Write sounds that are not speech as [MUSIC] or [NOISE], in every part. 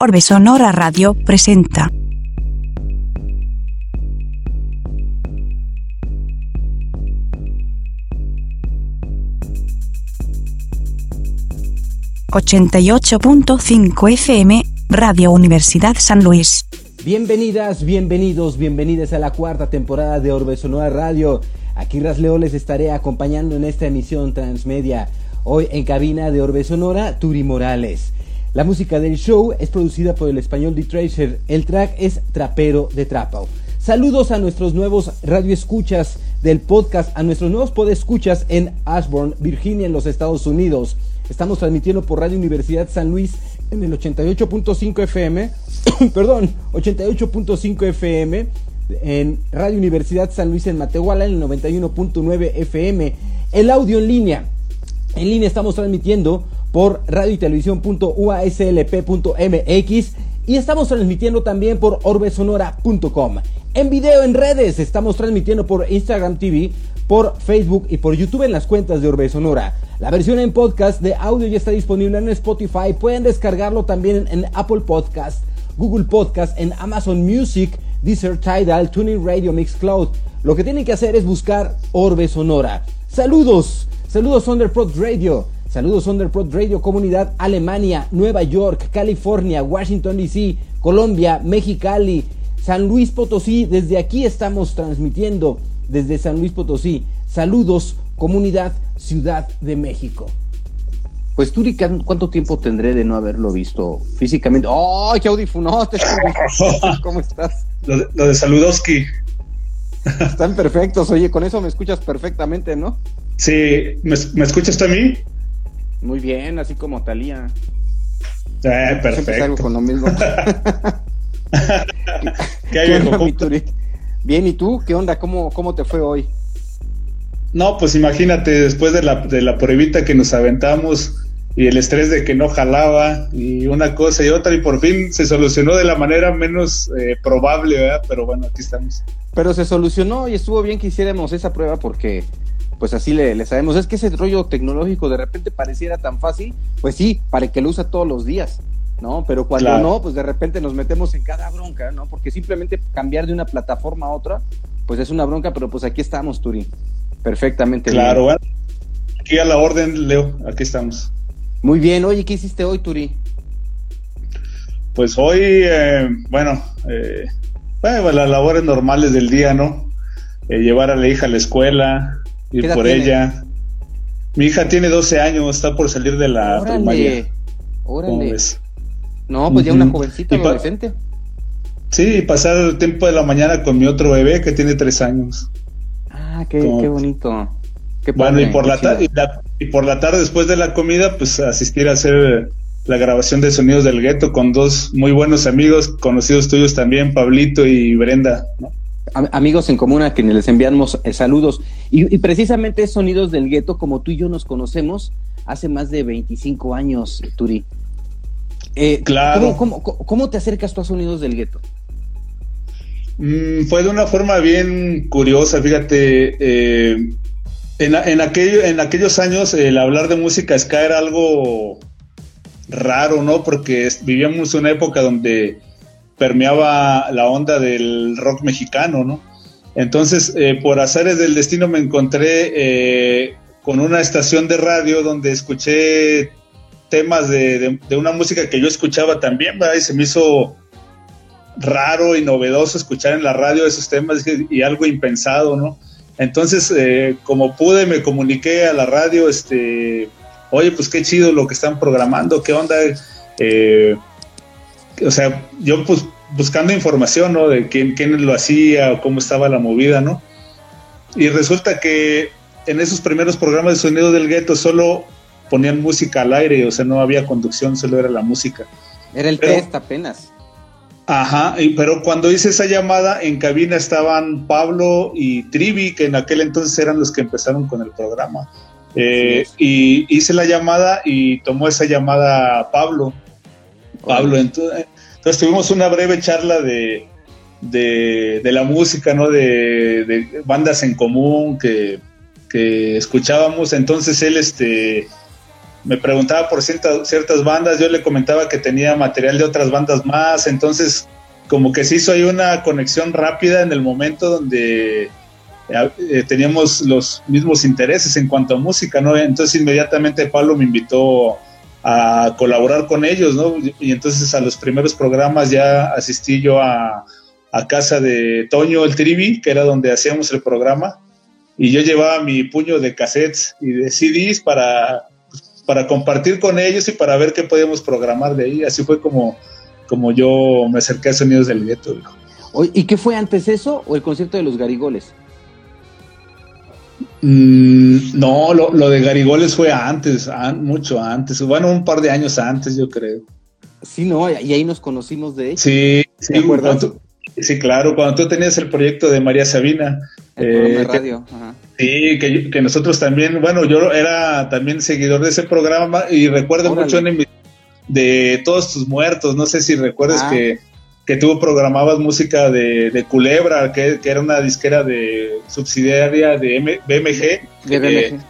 Orbe Sonora Radio presenta. ...88.5 FM, Radio Universidad San Luis. Bienvenidas, bienvenidos, bienvenidas a la cuarta temporada de Orbe Sonora Radio. Aquí Rasleo les estaré acompañando en esta emisión transmedia. Hoy en cabina de Orbe Sonora, Turi Morales. La música del show es producida por el español The Tracer. El track es Trapero de Trapao. Saludos a nuestros nuevos radioescuchas del podcast, a nuestros nuevos podescuchas en Ashburn, Virginia, en los Estados Unidos. Estamos transmitiendo por Radio Universidad San Luis en el 88.5 FM, [COUGHS] perdón, 88.5 FM, en Radio Universidad San Luis en Matehuala en el 91.9 FM. El audio en línea. En línea estamos transmitiendo por radio y televisión.uaslp.mx y estamos transmitiendo también por orbesonora.com. En video en redes estamos transmitiendo por Instagram TV, por Facebook y por YouTube en las cuentas de Orbe Sonora. La versión en podcast de audio ya está disponible en Spotify. Pueden descargarlo también en, Apple Podcast, Google Podcast, en Amazon Music, Deezer, Tidal, Tuning Radio, Mixcloud. Lo que tienen que hacer es buscar Orbe Sonora. Saludos, saludos Underprod Radio. Saludos Underprod Radio Comunidad Alemania, Nueva York, California, Washington DC, Colombia, Mexicali, San Luis Potosí. Desde aquí estamos transmitiendo desde San Luis Potosí. Saludos Comunidad Ciudad de México. Pues Turi, ¿cuánto tiempo tendré de no haberlo visto físicamente? ¡Ay, qué audífonos! [LAUGHS] ¿Cómo estás? Lo de, lo de Saludowski. Están perfectos. Oye, con eso me escuchas perfectamente, ¿no? Sí, ¿me, ¿me escuchas tú a mí? Muy bien, así como Talía. Eh, perfecto. con lo mismo. [LAUGHS] [LAUGHS] ¿Qué hay, Bien, ¿y tú? ¿Qué onda? ¿Cómo, cómo te fue hoy? No, pues imagínate, después de la, de la pruebita que nos aventamos y el estrés de que no jalaba y una cosa y otra y por fin se solucionó de la manera menos eh, probable, ¿verdad? Pero bueno, aquí estamos. Pero se solucionó y estuvo bien que hiciéramos esa prueba porque pues así le, sabemos. Es que ese rollo tecnológico de repente pareciera tan fácil, pues sí, para el que lo usa todos los días, ¿no? Pero cuando no, pues de repente nos metemos en cada bronca, ¿no? Porque simplemente cambiar de una plataforma a otra, pues es una bronca, pero pues aquí estamos, Turi. Perfectamente. Claro, aquí a la orden, Leo, aquí estamos. Muy bien, oye, ¿qué hiciste hoy, Turi? Pues hoy, eh, bueno, eh, bueno, las labores normales del día, ¿no? Eh, llevar a la hija a la escuela, ir por ella. Mi hija tiene 12 años, está por salir de la órale, primaria. Órale. No, pues ya una jovencita, adolescente. Sí, pasar el tiempo de la mañana con mi otro bebé que tiene 3 años. Ah, qué, qué bonito. Qué bueno, y por, la tarde, y, por la tarde, después de la comida, pues asistir a hacer la grabación de Sonidos del Gueto con dos muy buenos amigos, conocidos tuyos también, Pablito y Brenda. ¿no? amigos en común a quienes les enviamos eh, saludos. Y, precisamente Sonidos del Gueto, como tú y yo nos conocemos hace más de 25 años, Turi. Eh, claro. ¿cómo, te acercas tú a Sonidos del Gueto? Mm, fue de una forma bien curiosa, fíjate. Eh, en, en, en aquellos años el hablar de música ska era algo raro, ¿no? Porque vivíamos una época donde permeaba la onda del rock mexicano, ¿no? Entonces, eh, por azares del destino me encontré eh, con una estación de radio donde escuché temas de, una música que yo escuchaba también, ¿verdad? Y se me hizo raro y novedoso escuchar en la radio esos temas y algo impensado, ¿no? Entonces, eh, como pude, me comuniqué a la radio, este, oye, pues qué chido lo que están programando, qué onda, o sea, yo pues buscando información, ¿no? De quién, quién lo hacía o cómo estaba la movida, ¿no? Y resulta que en esos primeros programas de sonido del gueto solo ponían música al aire, o sea, no había conducción, solo era la música. Era el test apenas. Ajá, pero cuando hice esa llamada, en cabina estaban Pablo y Trivi, que en aquel entonces eran los que empezaron con el programa. Eh, y hice la llamada y tomó esa llamada Pablo. Pablo. Entonces, tuvimos una breve charla de, de, la música, ¿no? De, bandas en común que, escuchábamos. Entonces él, este, me preguntaba por ciertas, ciertas bandas, yo le comentaba que tenía material de otras bandas más, entonces como que se hizo ahí una conexión rápida en el momento donde eh, eh, teníamos los mismos intereses en cuanto a música, ¿no? Entonces inmediatamente Pablo me invitó a colaborar con ellos, ¿no? Y entonces a los primeros programas ya asistí yo a, a casa de Toño el Trivi, que era donde hacíamos el programa, y yo llevaba mi puño de cassettes y de CDs para, para compartir con ellos y para ver qué podíamos programar de ahí. Así fue como, como yo me acerqué a Sonidos del Gueto. ¿Y qué fue antes eso o el concierto de los Garigoles? Mm, no, lo, lo, de Garigoles fue antes, mucho antes, bueno, un par de años antes, yo creo. Sí, no, y ahí nos conocimos de hecho. Sí, sí, sí, claro, cuando tú tenías el proyecto de María Sabina. El eh, radio. Sí, que, nosotros también, bueno, yo era también seguidor de ese programa y recuerdo mucho en de Todos tus muertos, no sé si recuerdas ah. que que tú programabas música de, Culebra, que, era una disquera de subsidiaria de BMG,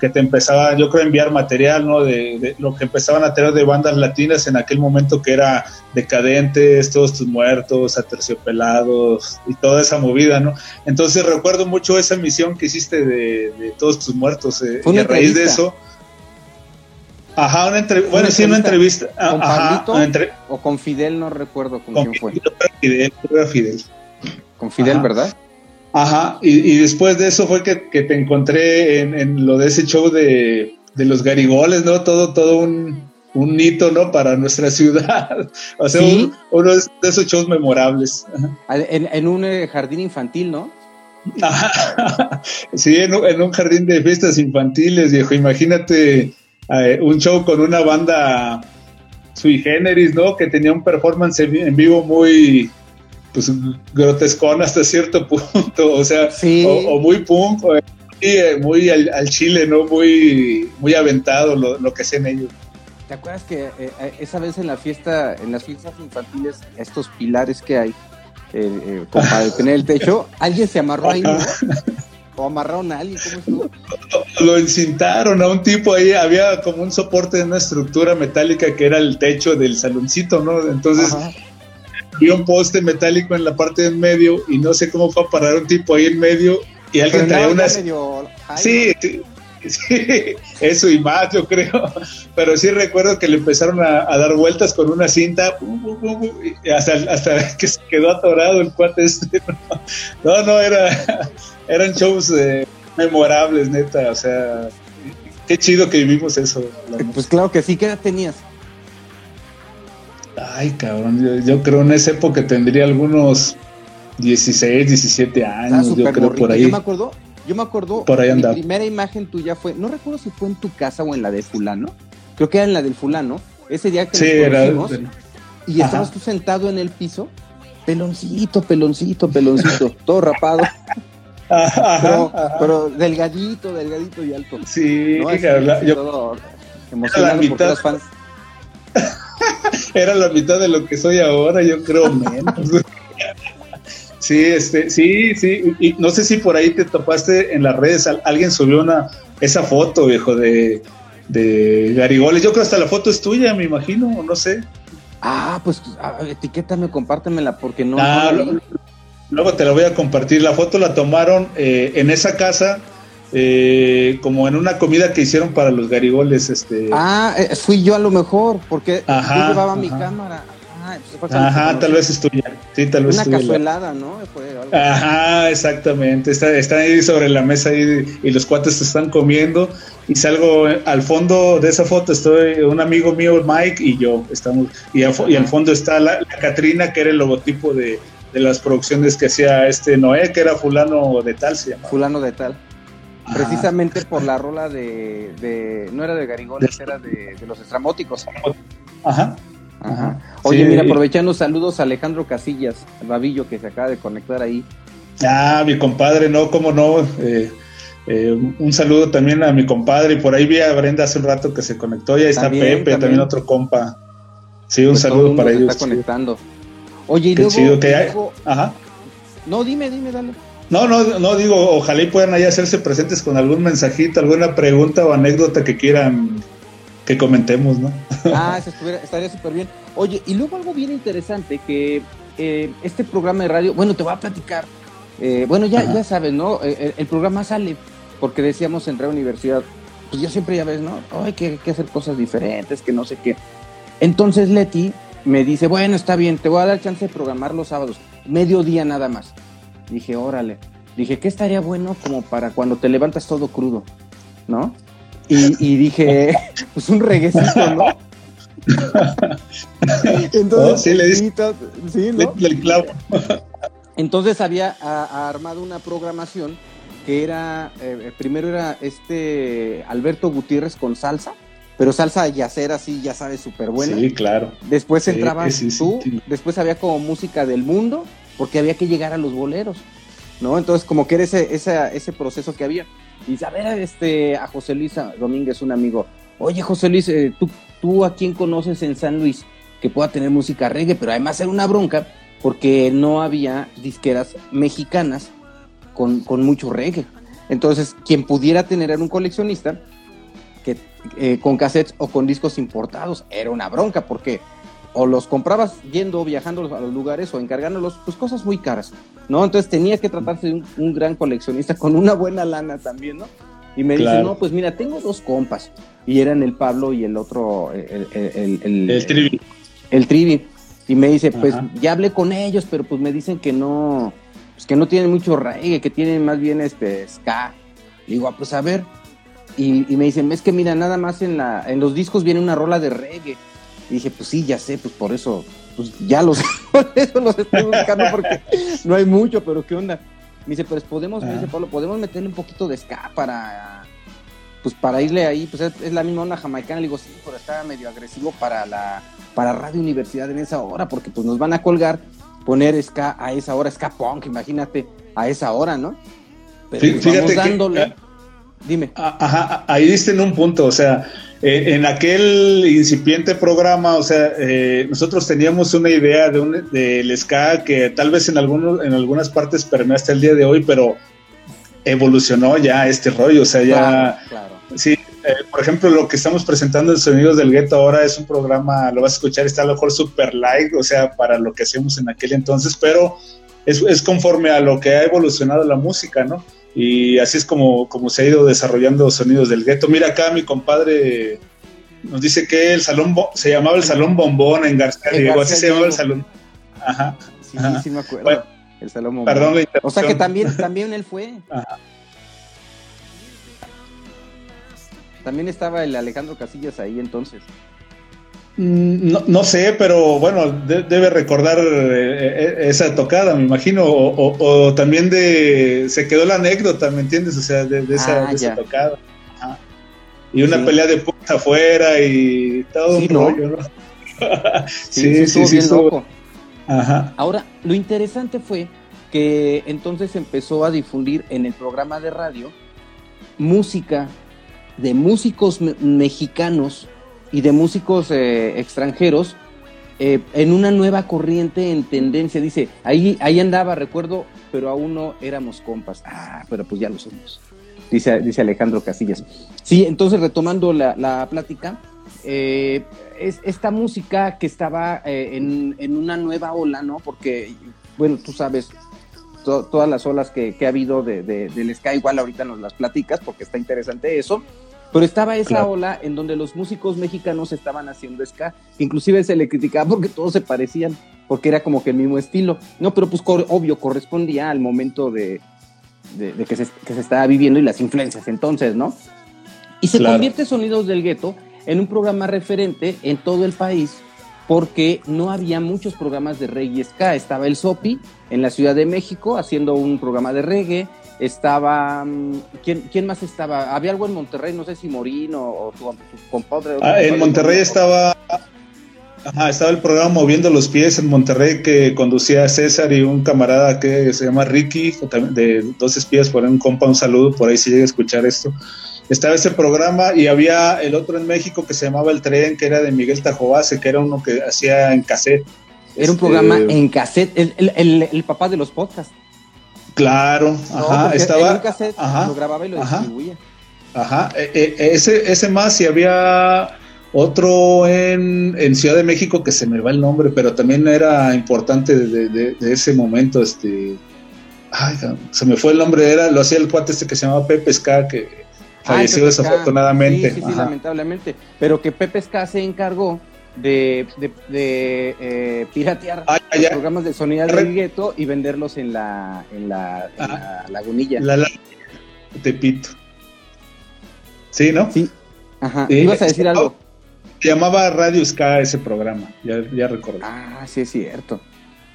que, te empezaba, yo creo, a enviar material, ¿no? De, lo que empezaban a tener de bandas latinas en aquel momento que era Decadentes, Todos tus muertos, Aterciopelados y toda esa movida, ¿no? Entonces recuerdo mucho esa misión que hiciste de, Todos tus muertos eh, y a raíz de eso Ajá, una entrevista. Bueno, sí, una entrevista. ¿Con ajá, o con Fidel? No recuerdo con, quién fue. Fidel, Fidel. Con Fidel, ¿verdad? Ajá, y, después de eso fue que, te encontré en, lo de ese show de, los garigoles, ¿no? Todo, todo un, un hito, ¿no? Para nuestra [LAUGHS] ciudad. o sea, uno de esos shows memorables. En, un eh, jardín infantil, ¿no? Ajá. [LAUGHS] Sí, en en un jardín de fiestas infantiles, viejo. Imagínate eh, un show con una banda sui generis, ¿no? Que tenía un performance en vivo muy, pues, grotescón hasta cierto [LAUGHS] punto, o sea, o, muy punk, o eh, muy, al, chile, ¿no? Muy, muy aventado lo, lo que hacen ellos. ¿Te acuerdas que eh, esa vez en la fiesta, en las fiestas infantiles, estos pilares que hay, eh, para tener el techo, alguien se amarró ahí, ¿no? [LAUGHS] ¿O amarraron a alguien? ¿Cómo Lo encintaron a un tipo ahí, había como un soporte de una estructura metálica que era el techo del saloncito, ¿no? Entonces había un poste metálico en la parte de en medio y no sé cómo fue a parar un tipo ahí en medio y alguien traía una... Sí, [LAUGHS] sí, eso y más, yo creo. Pero sí recuerdo que le empezaron a, dar vueltas con una cinta hasta, hasta [LAUGHS] que se quedó atorado el cuate este. No, no, era, eran shows eh, memorables, neta. O sea, qué chido que vivimos eso. Pues claro que sí, ¿qué edad tenías? Ay, cabrón, yo, creo en esa época tendría algunos 16, 17 años, yo creo por ahí. Yo me acuerdo, yo me acuerdo, por ahí mi primera imagen tuya fue, no recuerdo si fue en tu casa o en la de fulano, creo que era en la del fulano, ese día que sí, era, y estabas tú sentado en el piso, peloncito, peloncito, peloncito, [LAUGHS] todo rapado pero, delgadito, delgadito y alto. Sí, yo, era la mitad, fans. [LAUGHS] era la mitad de lo que soy ahora, yo creo menos. [LAUGHS] sí, este, sí, sí, y no sé si por ahí te topaste en las redes, alguien subió una esa foto, viejo, de, de Garigoles. Yo creo que hasta la foto es tuya, me imagino, no sé. Ah, pues etiquétame, compártemela, porque no. Ah, Luego te la voy a compartir. La foto la tomaron eh, en esa casa, eh, como en una comida que hicieron para los garigoles. Este. Ah, eh, fui yo a lo mejor, porque yo llevaba mi cámara. Pues ajá, tal vez es tuya. Sí, tal vez Una cazuelada, ¿no? Ajá, exactamente. Está, está ahí sobre la mesa y, y los cuates se están comiendo. Y salgo al fondo de esa foto, estoy un amigo mío, Mike, y yo. estamos Y, y al fondo está la, la Catrina, que era el logotipo de, de las producciones que hacía este Noé, que era fulano de tal, se llama. Fulano de tal. Precisamente por la rola de, no era de Garigones, era de, los estramóticos. Ajá. Ajá. Oye, mira, aprovechando saludos a Alejandro Casillas, el babillo que se acaba de conectar ahí. Ah, mi compadre, no, cómo no. Eh, eh, un saludo también a mi compadre. Y por ahí vi a Brenda hace un rato que se conectó. Y ahí está Pepe, también. otro compa. Sí, un pues saludo para ellos. Está conectando. Oye, y luego, que hay. Ajá. No, dime, dime, dale. No, no, no digo, ojalá y puedan ahí hacerse presentes con algún mensajito, alguna pregunta o anécdota que quieran que comentemos, ¿no? [LAUGHS] Ah, eso estaría súper bien. Oye, y luego algo bien interesante, que eh, este programa de radio, bueno, te voy a platicar. Eh, bueno, ya, ya sabes, ¿no? Eh, el, programa sale porque decíamos en Radio Universidad, pues ya siempre ya ves, ¿no? hay que, hacer cosas diferentes, que no sé qué. Entonces Leti me dice, bueno, está bien, te voy a dar chance de programar los sábados, mediodía nada más. Dije, órale. Dije, ¿qué estaría bueno como para cuando te levantas todo crudo? ¿No? Y, dije, [LAUGHS] pues un reguecito, ¿no? [LAUGHS] Entonces, sí, le sí, ¿no? el clavo. [LAUGHS] Entonces había armado una programación que era, eh, primero era este Alberto Gutiérrez con salsa, pero salsa de yacer así, ya sabes, súper buena. Sí, claro. Después entraba tú, después había como música del mundo, porque había que llegar a los boleros, ¿no? Entonces como que era ese, ese proceso que había. Y a ver este, a José Luis Domínguez, un amigo, oye José Luis, eh, ¿tú, ¿tú a quién conoces en San Luis que pueda tener música reggae? Pero además era una bronca porque no había disqueras mexicanas con, con mucho reggae. Entonces, quien pudiera tener era un coleccionista eh, con cassettes o con discos importados era una bronca porque o los comprabas yendo, viajando a los lugares o encargándolos, pues cosas muy caras, ¿no? Entonces tenía que tratarse de un, gran coleccionista con una buena lana también, ¿no? Y me dice, no, pues mira, tengo dos compas. Y eran el Pablo y el otro, el, el, el, el Trivi. El Trivi. Y me dice, pues ya hablé con ellos, pero pues me dicen que no, pues que no tienen mucho reggae, que tienen más bien este ska. Y digo, ah, pues a ver. Y, me dicen, es que mira, nada más en, la, en los discos viene una rola de reggae. Y dije, pues sí, ya sé, pues por eso, pues ya los, [LAUGHS] por eso los estoy buscando porque no hay mucho, pero ¿qué onda? Me dice, pues podemos, me dice. Pablo, podemos meterle un poquito de ska para, pues para irle ahí, pues es, la misma onda jamaicana. Le digo, sí, pero está medio agresivo para la, para Radio Universidad en esa hora, porque pues nos van a colgar poner ska a esa hora, ska punk, imagínate, a esa hora, ¿no? Pero pues, Fíjate dándole. Dime. Ajá, ahí diste en un punto, o sea, eh, en aquel incipiente programa, o sea, eh, nosotros teníamos una idea de un, del ska que tal vez en, algunos, en algunas partes permea hasta el día de hoy, pero evolucionó ya este rollo, o sea, ya... Sí, eh, por ejemplo, lo que estamos presentando en Sonidos del Gueto ahora es un programa, lo vas a escuchar, está a lo mejor super light, o sea, para lo que hacemos en aquel entonces, pero es, es, conforme a lo que ha evolucionado la música, ¿no? Y así es como, como se ha ido desarrollando Sonidos del Gueto. Mira acá, mi compadre nos dice que el salón se llamaba el Salón Bombón en García Diego, así se llamaba el salón. Ajá. Sí, sí me acuerdo. el Salón Bombón. Perdón O sea que también, [LAUGHS] también él fue. Ajá. También estaba el Alejandro Casillas ahí entonces. Mm, no, sé, pero bueno, debe recordar eh, eh, esa tocada, me imagino, o, también de se quedó la anécdota, ¿me entiendes? O sea, de, esa, ah, tocada. Y una pelea de puta afuera y todo un rollo, ¿no? [LAUGHS] sí, sí, sí, sí, loco. Ajá. Ahora, lo interesante fue que entonces empezó a difundir en el programa de radio música de músicos mexicanos y de músicos eh, extranjeros eh, en una nueva corriente en tendencia. Dice, ahí, ahí andaba, recuerdo, pero aún no éramos compas. Ah, pero pues ya lo somos. Dice, dice Alejandro Casillas. Sí, entonces retomando la, plática, eh, es esta música que estaba en, en, una nueva ola, ¿no? Porque, bueno, tú sabes, todas las olas que, ha habido de, del Sky, igual ahorita nos las platicas porque está interesante eso. Pero estaba esa ola en donde los músicos mexicanos estaban haciendo ska, inclusive se le criticaba porque todos se parecían, porque era como que el mismo estilo. No, pero pues obvio, correspondía al momento de, que, se, estaba viviendo y las influencias entonces, ¿no? Y se convierte Sonidos del Gueto en un programa referente en todo el país porque no había muchos programas de reggae ska. Estaba el Sopi en la Ciudad de México haciendo un programa de reggae, estaba. Mm, ¿quién, más estaba? Había algo en Monterrey, no sé si Morino o tu, compadre. Ah, en Monterrey estaba. Ajá, estaba el programa Moviendo los Pies en Monterrey que conducía César y un camarada que se llama Ricky, de Dos Espías, por un compa, un saludo, por ahí si llega a escuchar esto. Estaba ese programa y había el otro en México que se llamaba El Tren, que era de Miguel Tajobase, que era uno que hacía en cassette. Era un programa este, en cassette, el, el, el papá de los podcasts. Claro, ajá, estaba. ajá, lo grababa y lo distribuía. Ajá, e, e, ese, ese más, y había otro en, en, Ciudad de México que se me va el nombre, pero también era importante de, de, ese momento, este, ay, se me fue el nombre, era, lo hacía el cuate este que se llamaba Pepe Ska, que ah, falleció desafortunadamente. Sí, sí, lamentablemente, pero que Pepe Ska se encargó de, de, eh, piratear ah, programas de sonido del gueto y venderlos en la, en la, ah. lagunilla. La, la, Tepito. Sí, ¿no? Sí. Ajá. ¿Ibas a decir algo? Se llamaba Radio Ska ese programa, ya, ya recuerdo. Ah, sí, es cierto.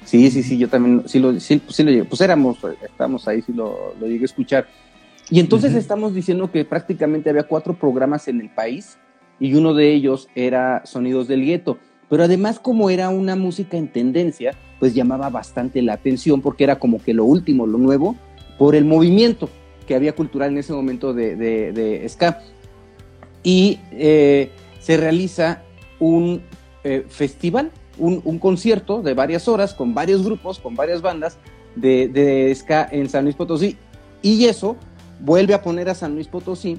Sí, sí, sí, yo también, sí lo, sí, sí lo llegué, pues éramos, estábamos ahí, sí lo, lo llegué a escuchar. Y entonces estamos diciendo que prácticamente había cuatro programas en el país y uno de ellos era Sonidos del Gueto. Pero además como era una música en tendencia, pues llamaba bastante la atención porque era como que lo último, lo nuevo, por el movimiento que había cultural en ese momento de, de, ska. Y eh, se realiza un eh, festival, un, concierto de varias horas con varios grupos, con varias bandas de, ska en San Luis Potosí. Y eso vuelve a poner a San Luis Potosí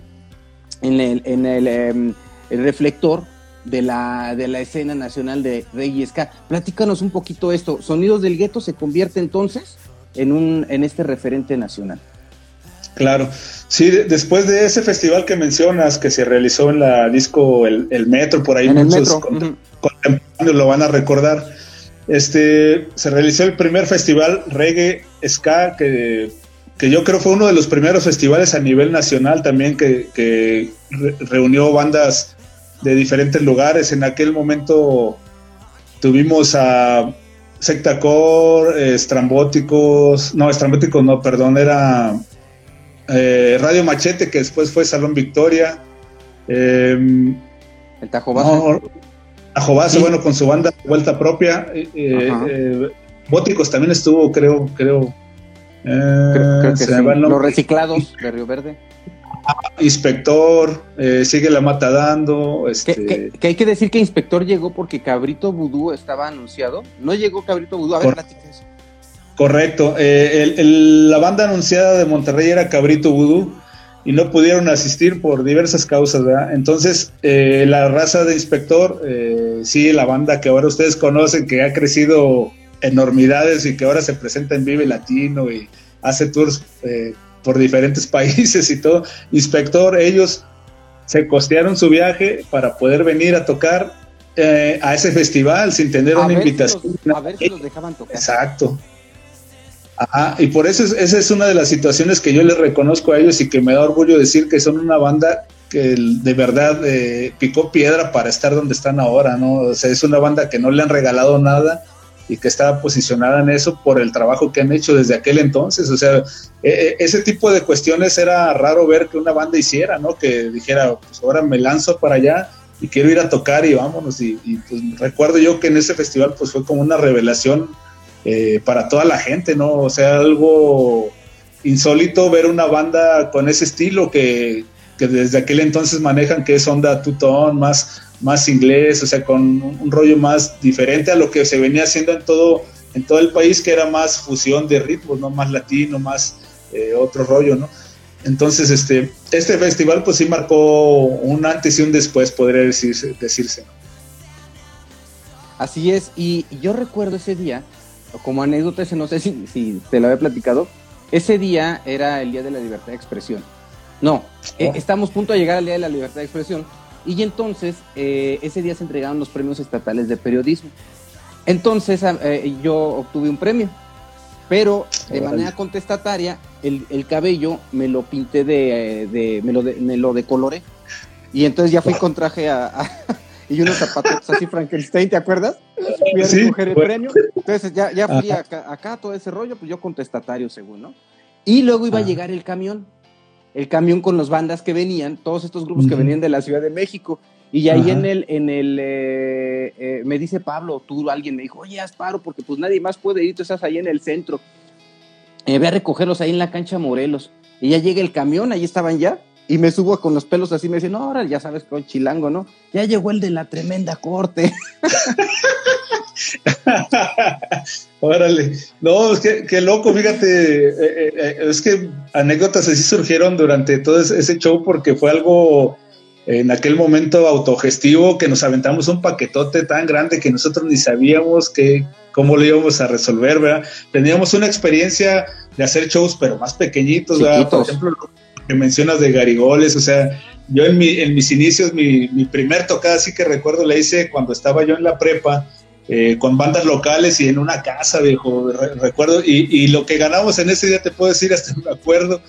en el, en el, em, reflector de la, de la escena nacional de reggae ska. Platícanos un poquito esto. Sonidos del Gueto se convierte entonces en, un, en este referente nacional. Claro, sí, después de ese festival que mencionas, que se realizó en la disco El, Metro, por ahí muchos lo van a recordar, este, se realizó el primer festival reggae ska, que, yo creo fue uno de los primeros festivales a nivel nacional también, que, reunió bandas de diferentes lugares. En aquel momento tuvimos a Sectacore, Estrambóticos, no, Estrambóticos no, perdón, era eh, Radio Machete, que después fue Salón Victoria. Em, el Tajo Base. bueno, con su banda Vuelta Propia. Eh, eh, Bóticos también estuvo, creo, creo. Los reciclados de Río Verde. Inspector, sigue la mata dando. Este... Que, hay que decir que Inspector llegó porque Cabrito Vudú estaba anunciado. No llegó Cabrito Vudú. A ver, eso. Correcto. Eh, la banda anunciada de Monterrey era Cabrito Vudú y no pudieron asistir por diversas causas, ¿verdad? Entonces, eh, la raza de inspector, eh, sí, la banda que ahora ustedes conocen, que ha crecido enormidades y que ahora se presenta en Vive Latino y hace tours por diferentes [LAUGHS] países y todo, inspector, ellos se costearon su viaje para poder venir a tocar a ese festival sin tener una invitación. a ver si los dejaban tocar. Exacto. Ajá, y por eso esa es una de las situaciones que yo les reconozco a ellos y que me da orgullo decir que son una banda que de verdad eh, picó piedra para estar donde están ahora, ¿no? O sea, es una banda que no le han regalado nada y que está posicionada en eso por el trabajo que han hecho desde aquel entonces. O sea, e, e, ese tipo de cuestiones era raro ver que una banda hiciera, ¿no? Que dijera, pues ahora me lanzo para allá y quiero ir a tocar y vámonos. Y, y pues recuerdo yo que en ese festival pues fue como una revelación eh, para toda la gente, ¿no? O sea, algo insólito ver una banda con ese estilo que, desde aquel entonces manejan, que es onda tutón, más, más inglés, o sea, con un, rollo más diferente a lo que se venía haciendo en todo, en todo el país, que era más fusión de ritmos, ¿no? Más latino, más eh, otro rollo, ¿no? Entonces, este, este festival pues sí marcó un antes y un después, podría decirse. decirse. Así es, y yo recuerdo ese día como anécdota, ese no sé si, te lo había platicado, ese día era el Día de la Libertad de Expresión. No, eh, oh. estamos a punto de llegar al Día de la Libertad de Expresión y entonces eh, ese día se entregaron los premios estatales de periodismo. Entonces eh, yo obtuve un premio, pero de manera contestataria el, cabello me lo pinté de, me, lo me lo decoloré y entonces ya fui con traje a [LAUGHS] y unos zapatos así Frankenstein, ¿te acuerdas? Fui a recoger el premio. Entonces ya, ya fui acá, todo ese rollo, pues yo contestatario según, ¿no? Y luego iba a llegar el camión, el camión con las bandas que venían, todos estos grupos que venían de la Ciudad de México. Y ahí en el, en el, eh, eh, me dice Pablo, tú, alguien me dijo, oye, haz paro, porque pues nadie más puede ir, tú estás ahí en el centro. Eh, voy a recogerlos ahí en la cancha Morelos. Y ya llega el camión, ahí estaban ya, y me subo con los pelos así, me dicen, no, ahora ya sabes, con chilango, ¿no? Ya llegó el de la tremenda corte. [LAUGHS] Órale, no, es que qué loco, fíjate, eh, eh, eh, es que anécdotas así surgieron durante todo ese show porque fue algo en aquel momento autogestivo que nos aventamos un paquetote tan grande que nosotros ni sabíamos que, cómo lo íbamos a resolver, ¿verdad? Teníamos una experiencia de hacer shows, pero más pequeñitos, ¿verdad? Por ejemplo, lo que mencionas de Garigoles, o sea, yo en, mi, en mis inicios, mi, primer tocada, sí que recuerdo, la hice cuando estaba yo en la prepa, eh, con bandas locales y en una casa, viejo, recuerdo, y, y, lo que ganamos en ese día, te puedo decir, [LAUGHS] hasta me acuerdo,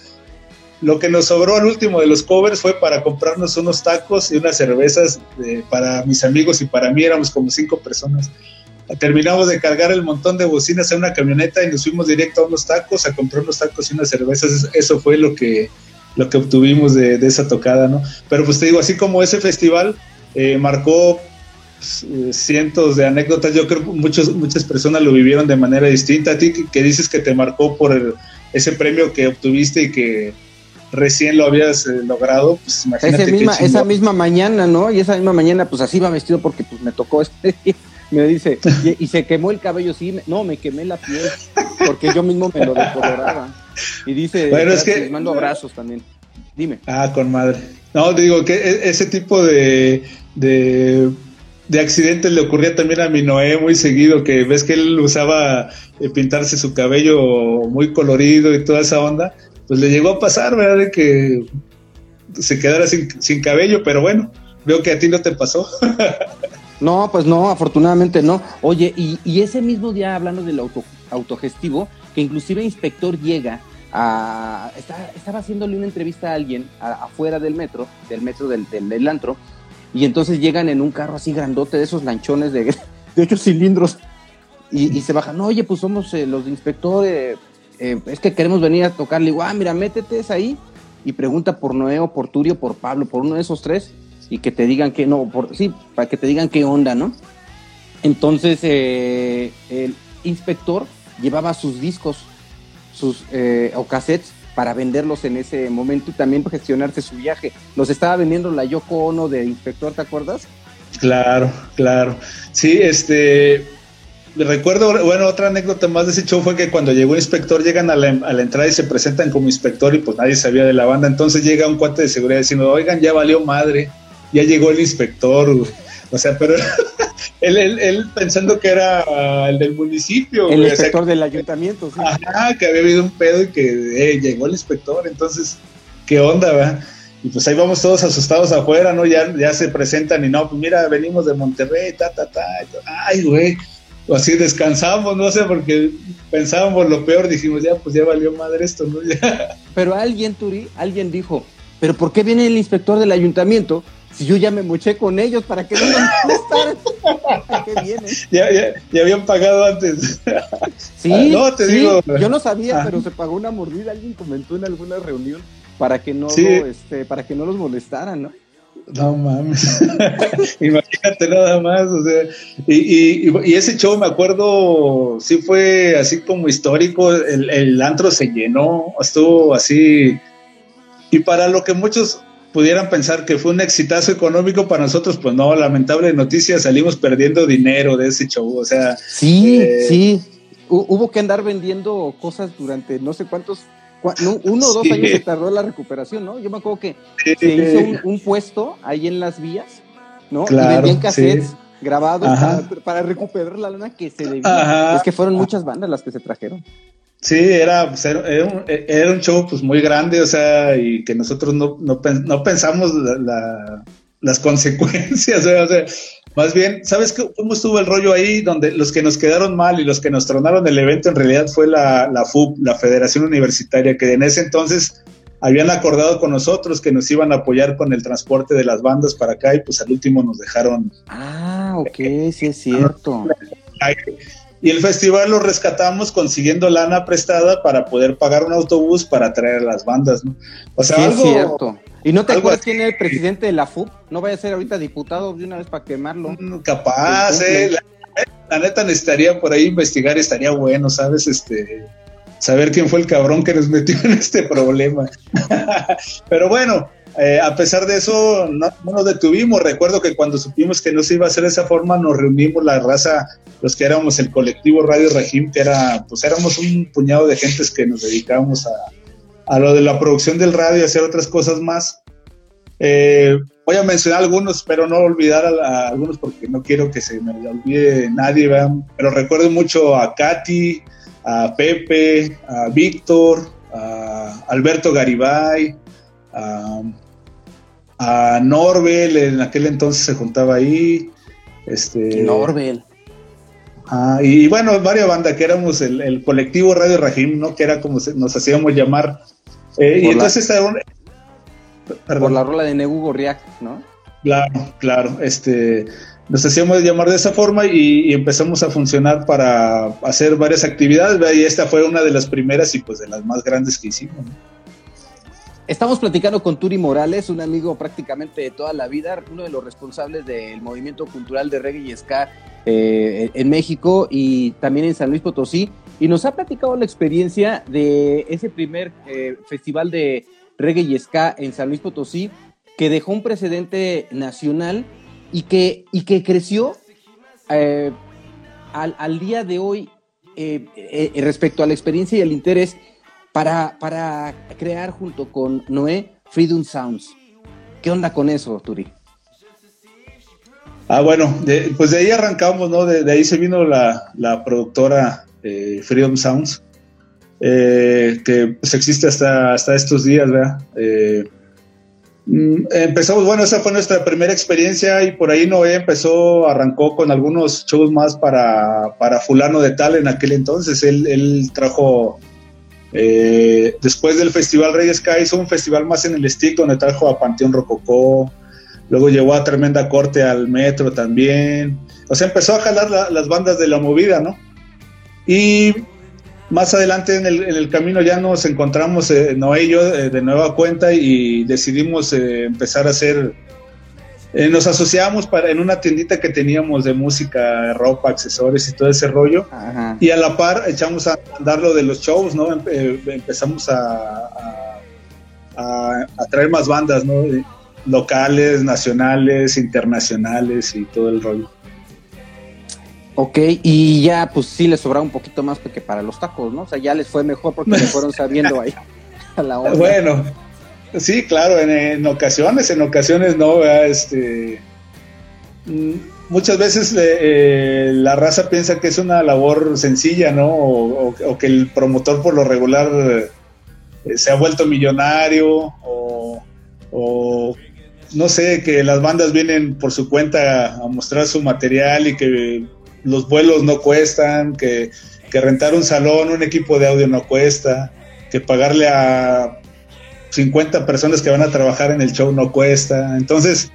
lo que nos sobró al último de los covers fue para comprarnos unos tacos y unas cervezas para mis amigos y para mí éramos como cinco personas. Terminamos de cargar el montón de bocinas en una camioneta y nos fuimos directo a unos tacos a comprar unos tacos y unas cervezas. Eso fue lo que, lo que obtuvimos de, esa tocada, ¿no? Pero pues te digo, así como ese festival eh, marcó pues, cientos de anécdotas, yo creo que muchos, muchas personas lo vivieron de manera distinta. A ti que, dices que te marcó por ese premio que obtuviste y que recién lo habías eh, logrado, pues imagínate. misma, esa misma mañana, ¿no? Y esa misma mañana, pues así iba vestido porque pues me tocó este. me dice, y, se quemó el cabello, sí, no, me quemé la piel, porque yo mismo me lo decoloraba. Y dice, bueno, es que, mando abrazos también. Dime. Ah, con madre. No, digo que e, ese tipo de, de, de accidentes le ocurría también a mi Noé muy seguido, que ves que él usaba eh, pintarse su cabello muy colorido y toda esa onda pues le llegó a pasar, ¿verdad? De que se quedara sin, cabello, pero bueno, veo que a ti no te pasó. [LAUGHS] no, pues no, afortunadamente no. Oye, y, ese mismo día, hablando del auto, autogestivo, que inclusive el inspector llega a... estaba haciéndole una entrevista a alguien afuera del metro, del metro del, del, antro, y entonces llegan en un carro así grandote de esos lanchones de, [LAUGHS] de ocho cilindros y, se bajan, no, oye, pues somos eh, los inspectores, eh, es que queremos venir a tocarle, digo, ah, mira, métete es ahí y pregunta por Noé o por Turio, por Pablo, por uno de esos tres y que te digan que, no, por, sí, para que te digan qué onda, ¿no? Entonces eh, el inspector llevaba sus discos, sus eh, o cassettes para venderlos en ese momento y también gestionarse su viaje. Los estaba vendiendo la Yoko Ono de inspector, ¿te acuerdas? Claro, claro. Sí, este, recuerdo, bueno, otra anécdota más de ese show fue que cuando llegó el inspector, llegan a la, entrada y se presentan como inspector y pues nadie sabía de la banda. Entonces llega un cuate de seguridad diciendo, oigan, ya valió madre, ya llegó el inspector. O sea, pero [LAUGHS] él, él, pensando que era el del municipio. El inspector del ayuntamiento, sí. Ajá, que había habido un pedo y que eh, llegó el inspector. Entonces, ¿qué onda, va? Y pues ahí vamos todos asustados afuera, ¿no? Ya, ya se presentan y no, pues mira, venimos de Monterrey, ta, ta, ta. Ay, güey o así descansamos, no sé, porque pensábamos lo peor, dijimos, ya, pues ya valió madre esto, ¿no? [LAUGHS] Pero alguien, Turi, alguien dijo, pero ¿por qué viene el inspector del ayuntamiento si yo ya me moché con ellos para que no me qué viene? Ya, ya, ya, habían pagado antes. Sí, no, te digo. Yo no sabía, pero se pagó una mordida, alguien comentó en alguna reunión para que no, este, para que no los molestaran, ¿no? No mames. [LAUGHS] Imagínate nada más. O sea, y, y, ese show, me acuerdo, sí fue así como histórico. El, el, antro se llenó, estuvo así. Y para lo que muchos pudieran pensar que fue un exitazo económico, para nosotros, pues no, lamentable noticia, salimos perdiendo dinero de ese show. O sea. Sí, eh, sí. Hubo que andar vendiendo cosas durante no sé cuántos uno o dos años se tardó la recuperación, ¿no? Yo me acuerdo que se hizo un, puesto ahí en las vías, ¿no? y vendían cassettes grabados para, recuperar la lana que se debía. Es que fueron muchas bandas las que se trajeron. Sí, era, pues, era, un, era, un, show pues muy grande, o sea, y que nosotros no, no, pensamos las [LAUGHS] consecuencias, o sea, más bien, ¿sabes cómo estuvo el rollo ahí? Donde los que nos quedaron mal y los que nos tronaron el evento en realidad fue la, la FUB, la Federación Universitaria, que en ese entonces habían acordado con nosotros que nos iban a apoyar con el transporte de las bandas para acá y pues al último nos dejaron. Ah, ok, sí es cierto. Y el festival lo rescatamos consiguiendo lana prestada para poder pagar un autobús para traer a las bandas, ¿no? O sea, algo, es cierto. ¿Y no te acuerdas quién es el presidente de la FUP? No vaya a ser ahorita diputado de una vez para quemarlo. Mm, capaz, eh. La, neta necesitaría por ahí investigar, estaría bueno, ¿sabes? Este, saber quién fue el cabrón que nos metió en este problema. [LAUGHS] Pero bueno, eh, a pesar de eso, no, nos detuvimos. Recuerdo que cuando supimos que no se iba a hacer de esa forma, nos reunimos la raza, los que éramos el colectivo Radio Regim, que era, pues éramos un puñado de gentes que nos dedicábamos a, a lo de la producción del radio y hacer otras cosas más. Eh, voy a mencionar algunos, pero no olvidar a, algunos porque no quiero que se me olvide nadie, pero recuerdo mucho a Katy, a Pepe, a Víctor, a Alberto Garibay, a, a Norbel, en aquel entonces se juntaba ahí. Este, Norbel. Ah, y bueno, varias bandas que éramos el, colectivo Radio Rajim, ¿no? Que era como nos hacíamos llamar. Eh, y entonces Por la rola de Negu Gorriak, ¿no? Claro, claro. Este, nos hacíamos llamar de esa forma y, empezamos a funcionar para hacer varias actividades. Y esta fue una de las primeras y pues de las más grandes que hicimos. Estamos platicando con Turi Morales, un amigo prácticamente de toda la vida, uno de los responsables del movimiento cultural de reggae y ska eh, en México y también en San Luis Potosí. Y nos ha platicado la experiencia de ese primer eh, festival de reggae y ska en San Luis Potosí, que dejó un precedente nacional y que, y que creció eh, al, al, día de hoy respecto a la experiencia y el interés para, para crear junto con Noé Freedom Sounds. ¿Qué onda con eso, Turi? Ah, bueno, pues de ahí arrancamos, ¿no? De, ahí se vino la, productora eh, Freedom Sounds, eh, que pues existe hasta, hasta estos días, ¿verdad? Eh, mm, empezamos, bueno, esa fue nuestra primera experiencia y por ahí Noé empezó, arrancó con algunos shows más para, para fulano de tal en aquel entonces. Él, él trajo eh, después del Festival Rey Sky hizo un festival más en el Stick donde trajo a Panteón Rococó, luego llevó a Tremenda Corte al Metro también. O sea, empezó a jalar las bandas de la movida, ¿no? Y más adelante en el, camino ya nos encontramos, eh, Noé y yo, eh, de nueva cuenta y decidimos empezar a hacer eh, nos asociamos para, en una tiendita que teníamos de música, ropa, accesorios y todo ese rollo. Y a la par echamos a andar lo de los shows, ¿no? Eh, empezamos a, a, traer más bandas, ¿no? Locales, nacionales, internacionales y todo el rollo. Ok, y ya pues sí les sobraba un poquito más que para los tacos, ¿no? O sea, ya les fue mejor porque [LAUGHS] se fueron sabiendo ahí a la hora. Bueno, Sí, claro, en, ocasiones, en ocasiones no, este, mm, muchas veces eh, la raza piensa que es una labor sencilla, ¿no? O, que el promotor por lo regular eh, se ha vuelto millonario o, no sé, que las bandas vienen por su cuenta a mostrar su material y que los vuelos no cuestan, que, que rentar un salón, un equipo de audio no cuesta, que pagarle a 50 personas que van a trabajar en el show no cuesta. Entonces,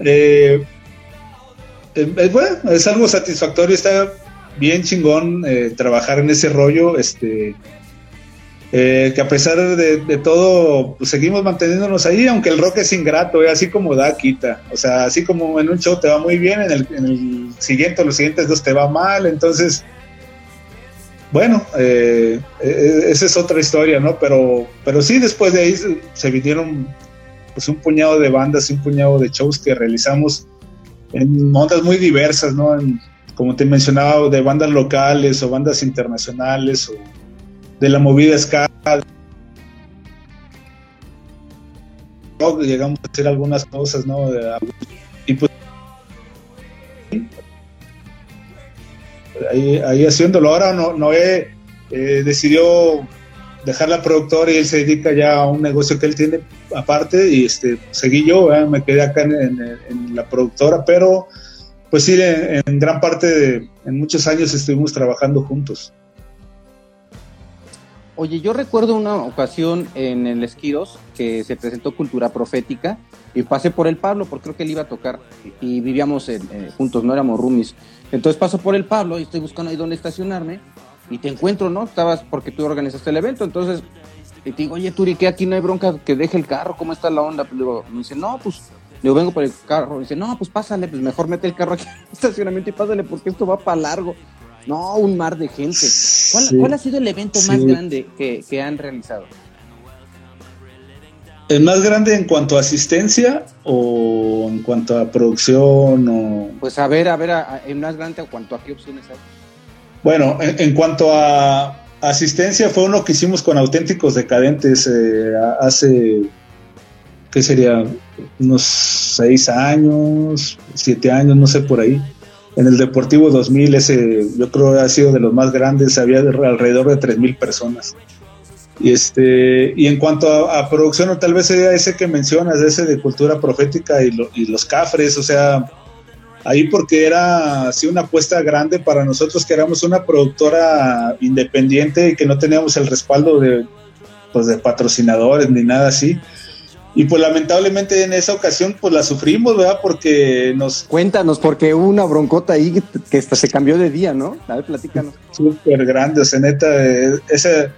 eh, eh, es, bueno, es algo satisfactorio, está bien chingón eh, trabajar en ese rollo, este, que a pesar de, todo, pues, seguimos manteniéndonos ahí, aunque el rock es ingrato, así como da, quita. O sea, así como en un show te va muy bien, en el, en el siguiente los siguientes dos te va mal, entonces bueno, eh, eh, esa es otra historia, ¿no? Pero, pero sí, después de ahí se, vinieron pues un puñado de bandas, un puñado de shows que realizamos en ondas muy diversas, ¿no? como te mencionaba, de bandas locales o bandas internacionales o de la movida ska. Llegamos a hacer algunas cosas, ¿no? y pues ahí, haciéndolo. Ahora no, Noé eh, decidió dejar la productora y él se dedica ya a un negocio que él tiene aparte y este seguí yo, me quedé acá en, la productora, pero pues sí, en, gran parte, de, en muchos años estuvimos trabajando juntos. Oye, yo recuerdo una ocasión en el Esquiros que se presentó Cultura Profética y pasé por el Pablo porque creo que él iba a tocar y vivíamos eh, juntos, no éramos roomies. Entonces paso por el Pablo y estoy buscando ahí dónde estacionarme y te encuentro, ¿no? Estabas porque tú organizaste el evento, entonces y te digo, oye, Turi, que aquí no hay bronca que deje el carro, ¿cómo está la onda? Pues, me dice, no, pues, yo vengo por el carro. Me dice, no, pues pásale, pues mejor mete el carro aquí en el estacionamiento y pásale porque esto va para largo. No, un mar de gente. ¿Cuál, ha sido el evento más grande que, que han realizado? ¿El más grande en cuanto a asistencia o en cuanto a producción? O... Pues a ver, a ver, el más grande en cuanto a qué opciones hay. Bueno, en, cuanto a asistencia fue uno que hicimos con auténticos decadentes eh, hace ¿qué sería? Unos seis años, siete años, no sé por ahí. En el Deportivo 2000, ese yo creo ha sido de los más grandes, había alrededor de tres mil personas. Y, este, y en cuanto a, producción, o tal vez sea ese que mencionas, ese de cultura profética y, y los cafres, o sea, ahí porque era así una apuesta grande para nosotros que éramos una productora independiente y que no teníamos el respaldo de, pues, de patrocinadores ni nada así. Y pues lamentablemente en esa ocasión pues la sufrimos, ¿verdad? Porque nos... Cuéntanos, porque hubo una broncota ahí que, hasta se cambió de día, ¿no? A ver, platícanos. Súper grande, o sea, neta, eh, ese,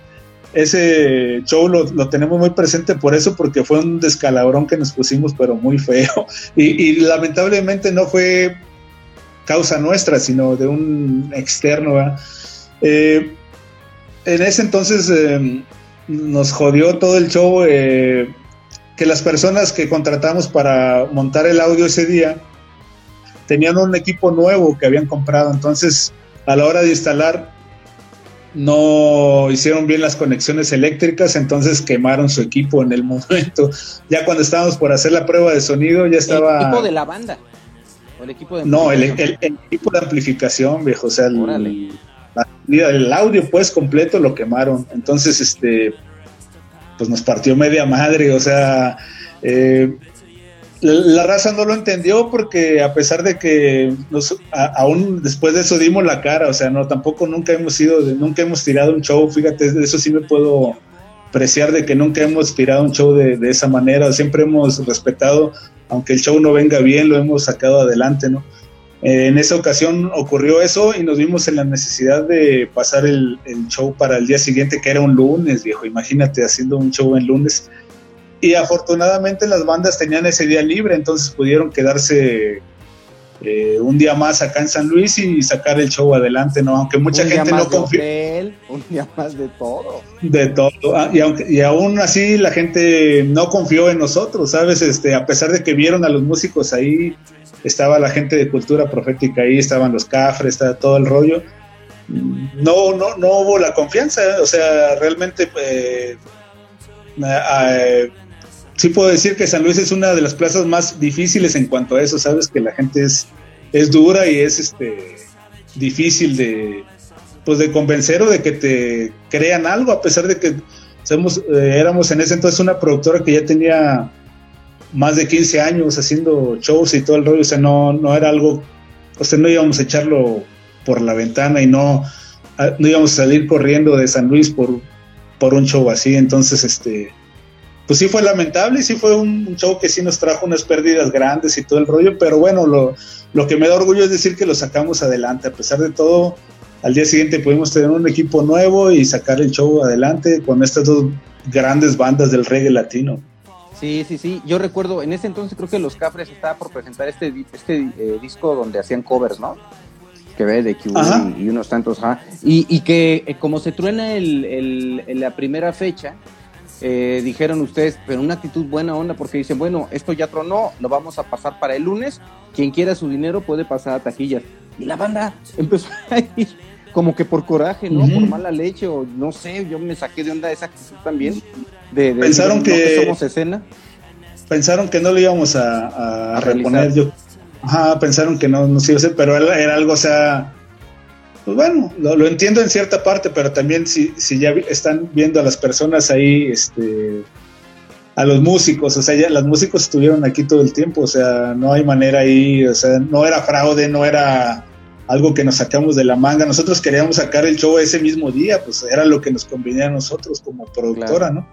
ese show lo, tenemos muy presente por eso, porque fue un descalabrón que nos pusimos, pero muy feo. [LAUGHS] Y, lamentablemente no fue causa nuestra, sino de un externo. Eh, en ese entonces eh, nos jodió todo el show que las personas que contratamos para montar el audio ese día tenían un equipo nuevo que habían comprado, entonces a la hora de instalar no hicieron bien las conexiones eléctricas, entonces quemaron su equipo en el [LAUGHS] momento. Ya cuando estábamos por hacer la prueba de sonido, ya estaba... ¿El equipo de la banda? ¿O el equipo de no, el, equipo de amplificación, viejo, o sea, el, el, audio pues completo lo quemaron. Entonces, este, pues nos partió media madre, o sea, eh, la, raza no lo entendió porque a pesar de que nos, aún después de eso dimos la cara, o sea, no, tampoco nunca hemos sido, nunca hemos tirado un show, fíjate, de eso sí me puedo apreciar de que nunca hemos tirado un show de, esa manera, siempre hemos respetado, aunque el show no venga bien, lo hemos sacado adelante, ¿no? Eh, en esa ocasión ocurrió eso y nos vimos en la necesidad de pasar el, show para el día siguiente, que era un lunes, viejo. Imagínate haciendo un show en lunes. Y afortunadamente las bandas tenían ese día libre, entonces pudieron quedarse eh, un día más acá en San Luis y sacar el show adelante, ¿no? Aunque mucha gente no confió. Un día más de todo. De todo. Ah, y, aunque, y aún así la gente no confió en nosotros, ¿sabes? Este, a pesar de que vieron a los músicos ahí estaba la gente de cultura profética ahí, estaban los cafres, estaba todo el rollo. No, no, no hubo la confianza, o sea, realmente eh, sí puedo decir que San Luis es una de las plazas más difíciles en cuanto a eso, sabes que la gente es, es dura y es este difícil de pues de convencer o de que te crean algo, a pesar de que somos, eh, éramos en ese entonces una productora que ya tenía más de 15 años haciendo shows y todo el rollo, o sea, no, no era algo, o sea, no íbamos a echarlo por la ventana y no, ah, no íbamos a salir corriendo de San Luis por, por un show así, entonces, este, pues sí fue lamentable y sí fue un, show que sí nos trajo unas pérdidas grandes y todo el rollo, pero bueno, lo, lo que me da orgullo es decir que lo sacamos adelante, a pesar de todo, al día siguiente pudimos tener un equipo nuevo y sacar el show adelante con estas dos grandes bandas del reggae latino. Sí, sí, sí. Yo recuerdo, en ese entonces creo que los Cafres estaba por presentar este, este eh, disco donde hacían covers, ¿no? Que ve de Q y, unos tantos, ajá. Y, que eh, como se truena el, la primera fecha, eh, dijeron ustedes, pero una actitud buena onda, porque dicen, bueno, esto ya tronó, lo vamos a pasar para el lunes. Quien quiera su dinero puede pasar a taquillas. Y la banda empezó [LAUGHS] a ir como que por coraje, ¿no? Por mala leche, o no sé, yo me saqué de onda esa actitud también pensaron que, somos escena. Pensaron que no lo íbamos a, reponer. Yo, ajá, pensaron que no nos iba a hacer, pero era, algo, o sea, pues bueno, lo, entiendo en cierta parte, pero también si, si ya están viendo a las personas ahí, este, a los músicos, o sea, ya los músicos estuvieron aquí todo el tiempo, o sea, no hay manera ahí, o sea, no era fraude, no era algo que nos sacamos de la manga. Nosotros queríamos sacar el show ese mismo día, pues era lo que nos convenía a nosotros como productora, ¿no?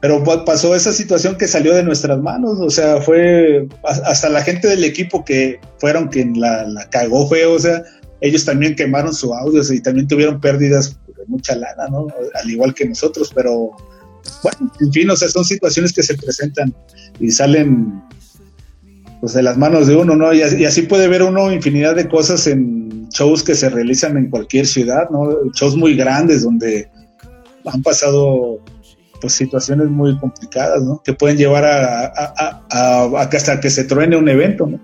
Pero pasó esa situación que salió de nuestras manos, o sea, fue hasta la gente del equipo que fueron quien la, cagó feo, o sea, ellos también quemaron su audio y también tuvieron pérdidas de mucha lana, ¿no? Al igual que nosotros, pero bueno, en fin, o sea, son situaciones que se presentan y salen pues de las manos de uno, ¿no? Y, así puede ver uno infinidad de cosas en shows que se realizan en cualquier ciudad, ¿no? Shows muy grandes donde han pasado pues situaciones muy complicadas, ¿no? Que pueden llevar a, hasta que se truene un evento, ¿no?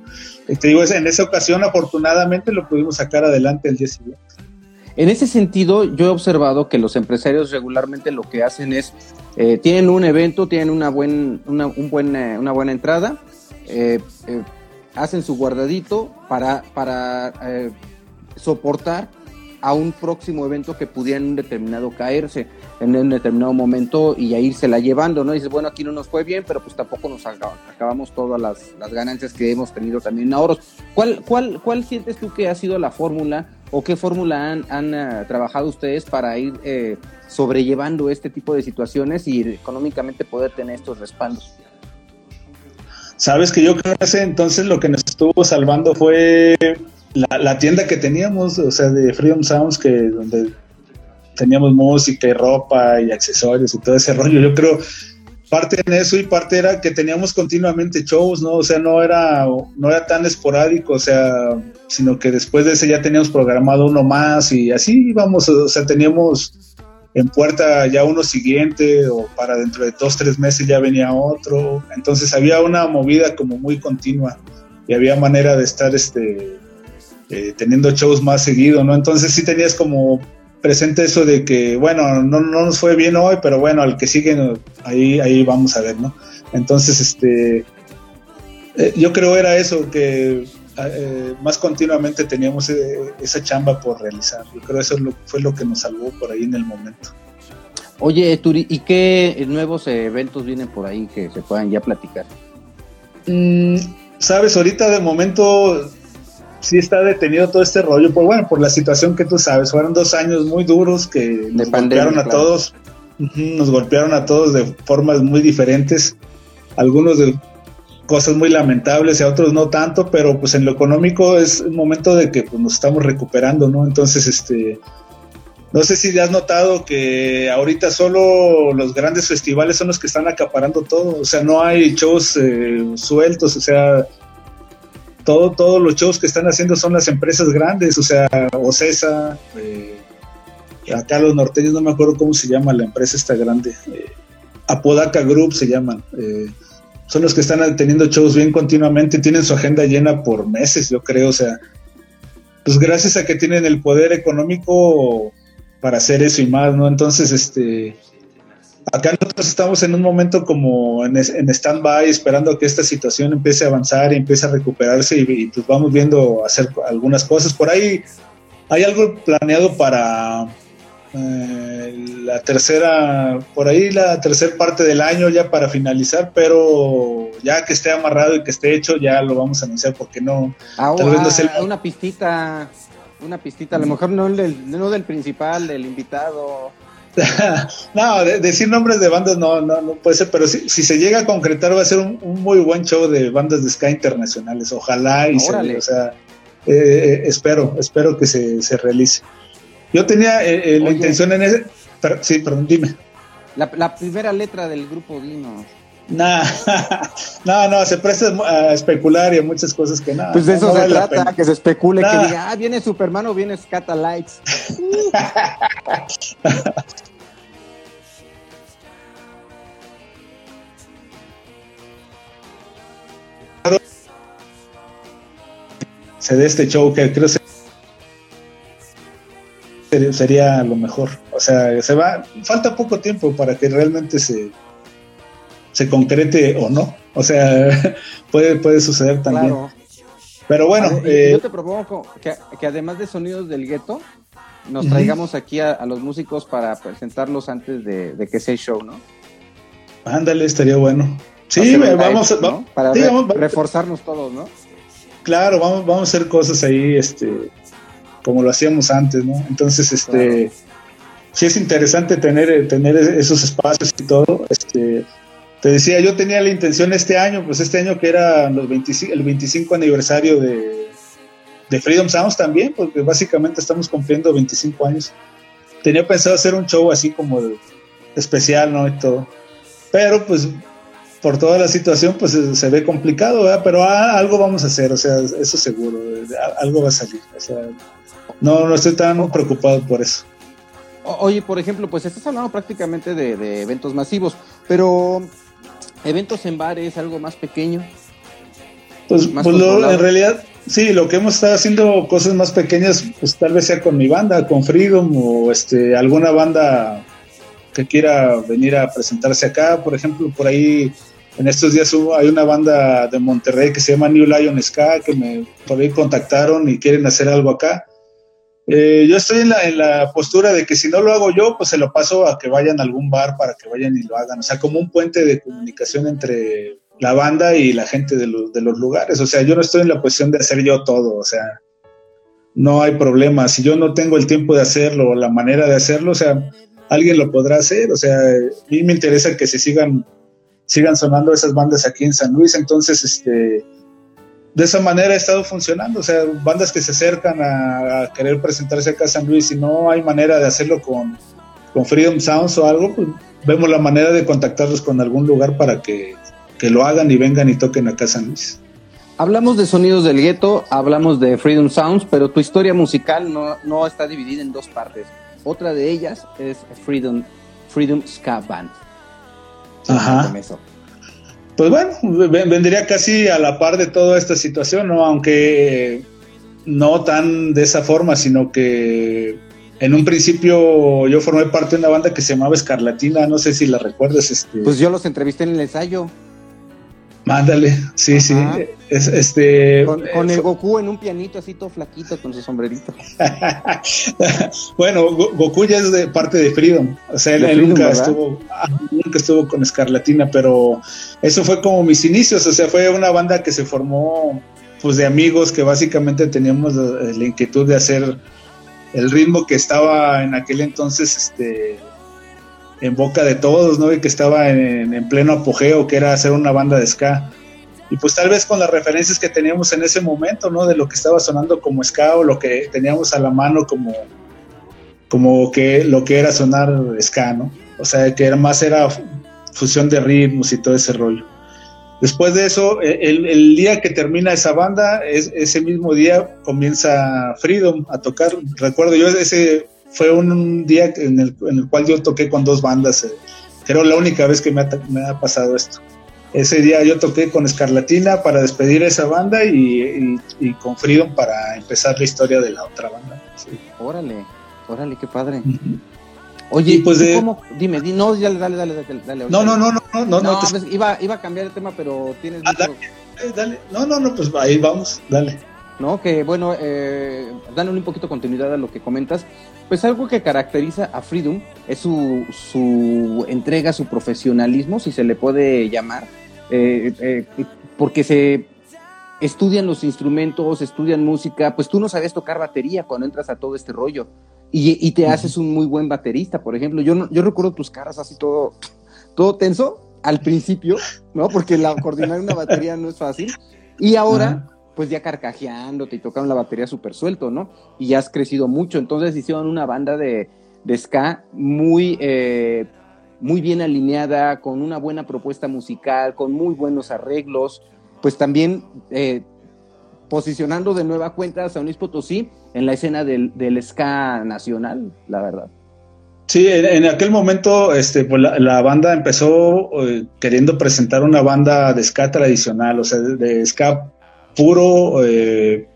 Te digo, en esa ocasión afortunadamente lo pudimos sacar adelante el día siguiente. En ese sentido, yo he observado que los empresarios regularmente lo que hacen es, eh, tienen un evento, tienen una, buen, una, un buen, eh, una buena entrada, eh, hacen su guardadito para, para soportar a un próximo evento que pudiera en un determinado caerse en un determinado momento y a irse la llevando, ¿no? Y dices, bueno, aquí no nos fue bien, pero pues tampoco nos acabamos todas las, ganancias que hemos tenido también en ahorros. ¿Cuál, cuál, ¿Cuál sientes tú que ha sido la fórmula o qué fórmula han, han uh, trabajado ustedes para ir eh, sobrellevando este tipo de situaciones y económicamente poder tener estos respaldos? Sabes que yo creo que entonces lo que nos estuvo salvando fue la, la, tienda que teníamos, o sea, de Freedom Sounds, que donde teníamos música y ropa y accesorios y todo ese rollo. Yo creo parte en eso y parte era que teníamos continuamente shows, ¿no? O sea, no era, no era tan esporádico, o sea, sino que después de ese ya teníamos programado uno más y así íbamos, o sea, teníamos en puerta ya uno siguiente o para dentro de dos, tres meses ya venía otro. Entonces había una movida como muy continua y había manera de estar este, eh, teniendo shows más seguido, ¿no? Entonces sí tenías como presente eso de que, bueno, no, no nos fue bien hoy, pero bueno, al que sigue, ahí, ahí vamos a ver, ¿no? Entonces, este, eh, yo creo era eso, que eh, más continuamente teníamos eh, esa chamba por realizar. Yo creo eso fue lo que nos salvó por ahí en el momento. Oye, Turi, ¿y qué nuevos eventos vienen por ahí que se puedan ya platicar? Mm, Sabes, ahorita de momento sí está detenido todo este rollo, pues bueno, por la situación que tú sabes, fueron dos años muy duros que nos golpearon a todos, nos golpearon a todos de formas muy diferentes, algunos de cosas muy lamentables y a otros no tanto, pero pues en lo económico es el momento de que pues, nos estamos recuperando, ¿no? Entonces, este, no sé si has notado que ahorita solo los grandes festivales son los que están acaparando todo, o sea, no hay shows eh, sueltos, o sea, todo, todos los shows que están haciendo son las empresas grandes, o sea, Ocesa, eh, acá los norteños no me acuerdo cómo se llama la empresa esta grande, eh, Apodaca Group se llaman, eh, son los que están teniendo shows bien continuamente, tienen su agenda llena por meses, yo creo, o sea, pues gracias a que tienen el poder económico para hacer eso y más, ¿no? Entonces, este, acá nosotros estamos en un momento como en, en stand-by, esperando que esta situación empiece a avanzar y empiece a recuperarse y, pues vamos viendo hacer algunas cosas. Por ahí hay algo planeado para eh, la tercera, por ahí la tercera parte del año ya para finalizar, pero ya que esté amarrado y que esté hecho ya lo vamos a anunciar porque no... Ah, tal vez no sea Una pistita, una pistita, a lo mejor no del, no del principal, del invitado. [LAUGHS] no, decir nombres de bandas no, no, no puede ser, pero si, si, se llega a concretar va a ser un, muy buen show de bandas de ska internacionales. Ojalá y se, o sea, eh, eh, espero, espero que se, se realice. Yo tenía eh, la intención en ese. sí, perdón, dime. La, la, primera letra del grupo Dino. Nah, [LAUGHS] no, no, se presta a especular y a muchas cosas que nada. Pues de eso no se vale trata, que se especule, que diga, ah, viene Superman o viene Scatalites. [LAUGHS] se dé este show que creo que sería lo mejor. O sea, se va, falta poco tiempo para que realmente se, se concrete o no. O sea, [LAUGHS] puede, puede suceder también. Pero bueno. eh, yo te propongo que, que, además de sonidos del gueto, nos traigamos aquí a, los músicos para presentarlos antes de, de que sea el show, ¿no? Ándale, estaría bueno. Sí, vamos, ¿no? para sí, vamos, reforzarnos todos, ¿no? Claro, vamos, vamos a hacer cosas ahí, este, como lo hacíamos antes, ¿no? Entonces, este, claro. sí es interesante tener, tener esos espacios y todo, este, te decía, yo tenía la intención este año, pues este año que era los 25, el 25 aniversario de, de Freedom Sounds también, porque básicamente estamos cumpliendo 25 años. Tenía pensado hacer un show así como especial, ¿no? Y todo. Pero pues por toda la situación pues se ve complicado, ¿verdad? Pero ah, algo vamos a hacer, o sea, eso seguro, algo va a salir. O sea, no, no estoy tan preocupado por eso. Oye, por ejemplo, pues estás hablando prácticamente de eventos masivos, pero eventos en bares, algo más pequeño. Pues, pues en realidad, sí, lo que hemos estado haciendo, cosas más pequeñas, pues tal vez sea con mi banda, con Freedom o este alguna banda que quiera venir a presentarse acá. Por ejemplo, por ahí en estos días hubo, hay una banda de Monterrey que se llama New Lion Ska que me por ahí contactaron y quieren hacer algo acá. Eh, yo estoy en la, en la postura de que si no lo hago yo, pues se lo paso a que vayan a algún bar para que vayan y lo hagan. O sea, como un puente de comunicación entre la banda y la gente de, los, de los lugares. O sea, yo no estoy en la posición de hacer yo todo. O sea, no hay problema. Si yo no tengo el tiempo de hacerlo o la manera de hacerlo, o sea, alguien lo podrá hacer. O sea, a mí me interesa que se sigan, sigan sonando esas bandas aquí en San Luis. Entonces, este de esa manera ha estado funcionando. O sea, bandas que se acercan a, querer presentarse acá a San Luis y no hay manera de hacerlo con, con Freedom Sounds o algo, pues vemos la manera de contactarlos con algún lugar para que, que lo hagan y vengan y toquen acá a San Luis. Hablamos de sonidos del gueto, hablamos de Freedom Sounds, pero tu historia musical no, no está dividida en dos partes. Otra de ellas es Freedom, Freedom Ska Band. Ajá. Pues bueno, vendría casi a la par de toda esta situación, ¿no? Aunque no tan de esa forma, sino que en un principio yo formé parte de una banda que se llamaba Escarlatina, no sé si la recuerdas. Este... Pues yo los entrevisté en el ensayo. Mándale, sí, sí. este, con, el Goku en un pianito así todo flaquito con su sombrerito. [LAUGHS] bueno, Goku ya es de parte de Freedom. O sea, él, nunca, estuvo, ah, nunca estuvo con Escarlatina, pero eso fue como mis inicios. O sea, fue una banda que se formó pues de amigos que básicamente teníamos la inquietud de hacer el ritmo que estaba en aquel entonces este en boca de todos, ¿no? Y que estaba en, pleno apogeo, que era hacer una banda de ska. Y pues tal vez con las referencias que teníamos en ese momento, ¿no? De lo que estaba sonando como ska o lo que teníamos a la mano como, como que lo que era sonar ska, ¿no? O sea, que era más era fusión de ritmos y todo ese rollo. Después de eso, e, el, día que termina esa banda, es, ese mismo día comienza Freedom a tocar. Recuerdo yo ese fue un día en el, cual yo toqué con dos bandas. Eh, era la única vez que me ha, pasado esto. Ese día yo toqué con Escarlatina para despedir a esa banda y, con Freedom para empezar la historia de la otra banda. Órale, órale, qué padre. Oye, pues ¿cómo? Dime, no, dale, dale, dale, dale. no, no, no, no, no, no, no pues, iba, iba a cambiar el tema, pero tienes. Ah, dale, dale, no, no, no, pues ahí vamos, dale. ¿No? Que bueno, eh, dándole un poquito continuidad a lo que comentas, pues algo que caracteriza a Freedom es su, su entrega, su profesionalismo, si se le puede llamar, eh, eh, porque se estudian los instrumentos, estudian música, pues tú no sabes tocar batería cuando entras a todo este rollo. Y, te haces un muy buen baterista, por ejemplo, yo, yo recuerdo tus caras así todo, todo tenso al principio, ¿no? Porque la, coordinar una batería no es fácil. Y ahora pues ya carcajeándote y tocaron la batería súper suelto, ¿no? Y ya has crecido mucho. Entonces hicieron una banda de, de ska muy, eh, muy bien alineada, con una buena propuesta musical, con muy buenos arreglos, pues también eh, posicionando de nueva cuenta a San Luis Potosí en la escena del, del ska nacional, la verdad. Sí, en, aquel momento este, pues la, banda empezó eh, queriendo presentar una banda de ska tradicional, o sea, de, de ska puro eh.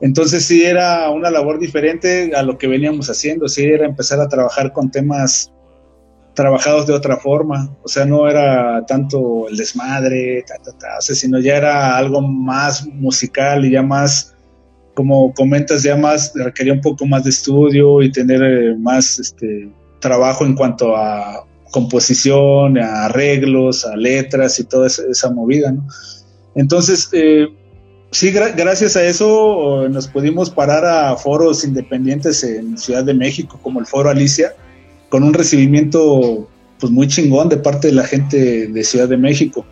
Entonces sí era una labor diferente a lo que veníamos haciendo, sí era empezar a trabajar con temas trabajados de otra forma, o sea, no era tanto el desmadre, sino ya era algo más musical y ya más, como comentas, ya más, requería un poco más de estudio y tener eh, más este, trabajo en cuanto a composición, a arreglos, a letras y toda esa movida, ¿no? Entonces, eh, sí, gracias a eso nos pudimos parar a foros independientes en Ciudad de México, como el Foro Alicia, con un recibimiento pues muy chingón de parte de la gente de Ciudad de México.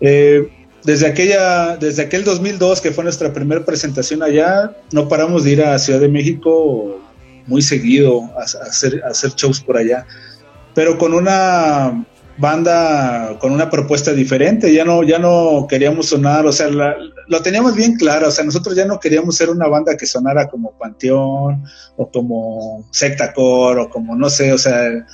Eh, desde, aquella, desde aquel 2002, que fue nuestra primera presentación allá, no paramos de ir a Ciudad de México muy seguido a, hacer, a hacer shows por allá, pero con una banda con una propuesta diferente, ya no, ya no queríamos sonar, o sea, lo teníamos bien claro, o sea, nosotros ya no queríamos ser una banda que sonara como Panteón o como Secta Core o como no sé, o sea,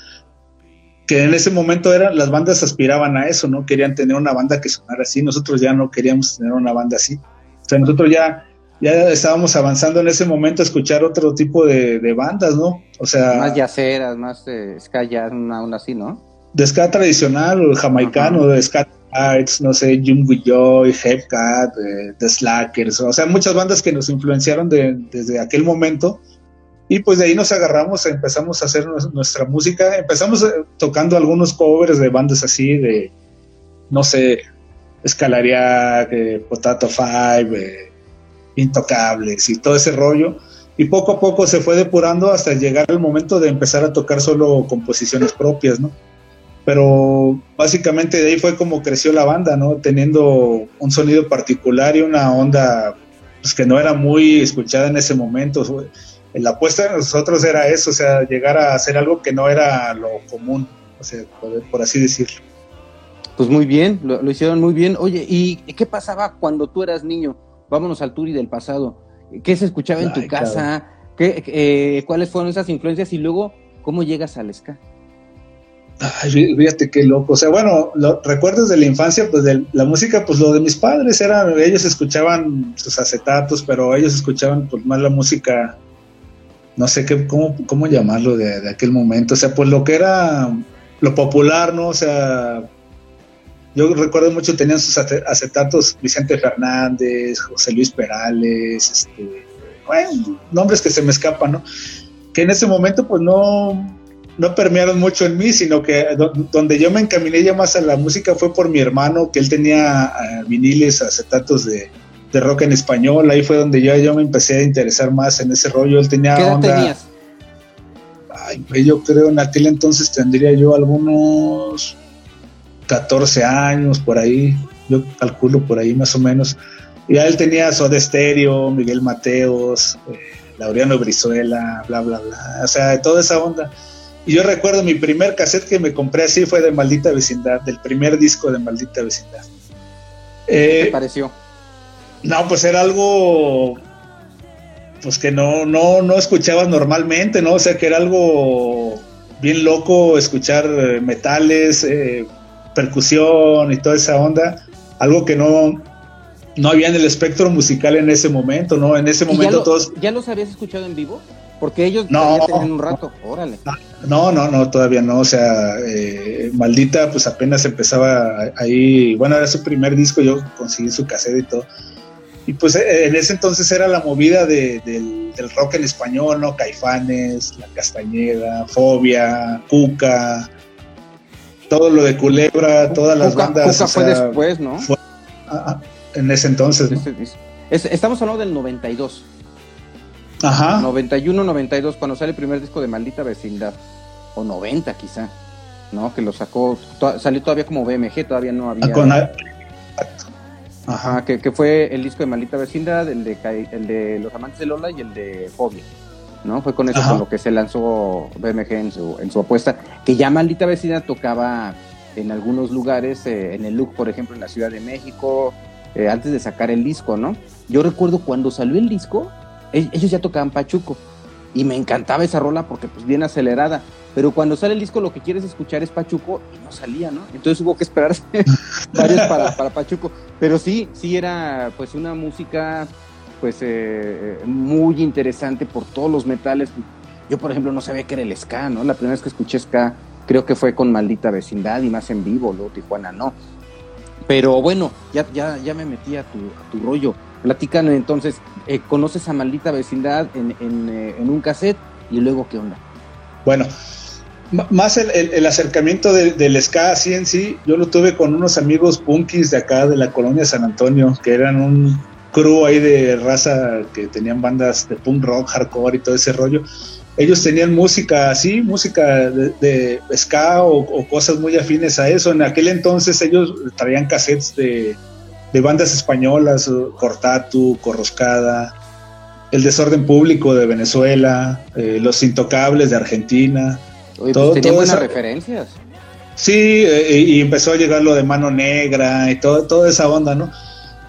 que en ese momento eran, las bandas aspiraban a eso, ¿no? Querían tener una banda que sonara así, nosotros ya no queríamos tener una banda así. O sea, nosotros ya, ya estábamos avanzando en ese momento a escuchar otro tipo de, bandas, ¿no? O sea... Más yaceras, más onda así, ¿no? De ska tradicional, o jamaicano, de ska arts, no sé, Jung Joy, Hepcat, The Slackers, o sea, muchas bandas que nos influenciaron desde aquel momento y pues de ahí nos agarramos, empezamos a hacer nuestra música, empezamos eh, tocando algunos covers de bandas así, de, no sé, Escalaria, Potato Five, eh, Intocables y todo ese rollo. Y poco a poco se fue depurando hasta llegar el momento de empezar a tocar solo composiciones propias, ¿no? Pero básicamente de ahí fue como creció la banda, ¿no? Teniendo un sonido particular y una onda pues, que no era muy escuchada en ese momento la apuesta de nosotros era eso, o sea, llegar a hacer algo que no era lo común, o sea, por, así decirlo. Pues muy bien, lo, hicieron muy bien. Oye, ¿y qué pasaba cuando tú eras niño? Vámonos al Turi del pasado. ¿Qué se escuchaba en tu casa? ¿Qué, eh, ¿Cuáles fueron esas influencias? Y luego, ¿cómo llegas al ska? Ay, fíjate qué loco. O sea, bueno, lo, recuerdos de la infancia, pues de la música, pues lo de mis padres era, ellos escuchaban sus acetatos, pero ellos escuchaban pues más la música no sé qué, cómo, cómo llamarlo de, aquel momento, o sea, pues lo que era lo popular, ¿no? O sea, yo recuerdo mucho, tenían sus acetatos Vicente Fernández, José Luis Perales, este, bueno, nombres que se me escapan, ¿no? Que en ese momento pues no, no permearon mucho en mí, sino que donde yo me encaminé ya más a la música fue por mi hermano, que él tenía eh, viniles, acetatos de, de rock en español. Ahí fue donde yo, yo me empecé a interesar más en ese rollo. Él tenía ¿Qué edad tenías? Ay, yo creo en aquel entonces tendría yo algunos 14 años por ahí. Yo calculo por ahí más o menos. Y él tenía Soda Stereo, Miguel Mateos, eh, Laureano Brizuela, bla, bla, bla. O sea, toda esa onda. Y yo recuerdo mi primer cassette que me compré así fue de Maldita Vecindad, del primer disco de Maldita Vecindad. ¿Qué te eh, pareció? No, pues era algo pues que no, no, no escuchabas normalmente, ¿no? O sea, que era algo bien loco escuchar eh, metales, eh, percusión y toda esa onda, algo que no, no había en el espectro musical en ese momento, ¿no? En ese momento todos... ¿Ya los habías escuchado en vivo? Porque ellos no, tenían un rato, órale. No, no, no, todavía no, o sea, eh, Maldita pues apenas empezaba ahí, bueno, era su primer disco, yo conseguí su cassette y todo y pues eh, en ese entonces era la movida del, rock en español, ¿no? Caifanes, La Castañeda, Fobia, Cuca, todo lo de Culebra, todas las bandas. Cuca fue después, ¿no? Ah, ah, en ese entonces. estamos hablando del 92. Ajá. 91, 92, cuando sale el primer disco de Maldita Vecindad. O 90 quizá, ¿no? Que lo sacó, salió todavía como BMG, todavía no había... Ah, Ajá, que, que, fue el disco de Maldita Vecindad, el de, el de Los Amantes de Lola y el de Fobia. ¿no? Fue con eso con lo que se lanzó BMG en su, en su apuesta, que ya Maldita Vecindad tocaba en algunos lugares, eh, en el Look, por ejemplo, en la Ciudad de México, eh, antes de sacar el disco, ¿no? Yo recuerdo cuando salió el disco, ellos ya tocaban Pachuco, y me encantaba esa rola porque pues bien acelerada, pero cuando sale el disco lo que quieres escuchar es Pachuco y no salía, ¿no? Entonces hubo que esperarse [LAUGHS] varios para, Pachuco, pero sí, sí era pues una música pues eh, muy interesante por todos los metales. Yo, por ejemplo, no sabía que era el ska, ¿no? La primera vez que escuché ska creo que fue con Maldita Vecindad y más en vivo, luego Tijuana no. Pero bueno, ya, ya, ya me metí a tu rollo. Platícanos entonces, eh, ¿conoces a Maldita Vecindad en, eh, en, un cassette? Y luego, ¿qué onda? Bueno, más el, el, acercamiento del ska así en sí, yo lo tuve con unos amigos punkis de acá, de la colonia San Antonio, que eran un crew ahí de raza que tenían bandas de punk rock, hardcore y todo ese rollo. Ellos tenían música así, música de, ska o, cosas muy afines a eso. En aquel entonces ellos traían cassettes de, de bandas españolas, Cortatu, Corroscada, El Desorden Público de Venezuela, eh, Los Intocables de Argentina. Oye, todo, pues buenas referencias. Sí, eh, y empezó a llegar lo de Mano Negra y todo, toda esa onda, ¿no?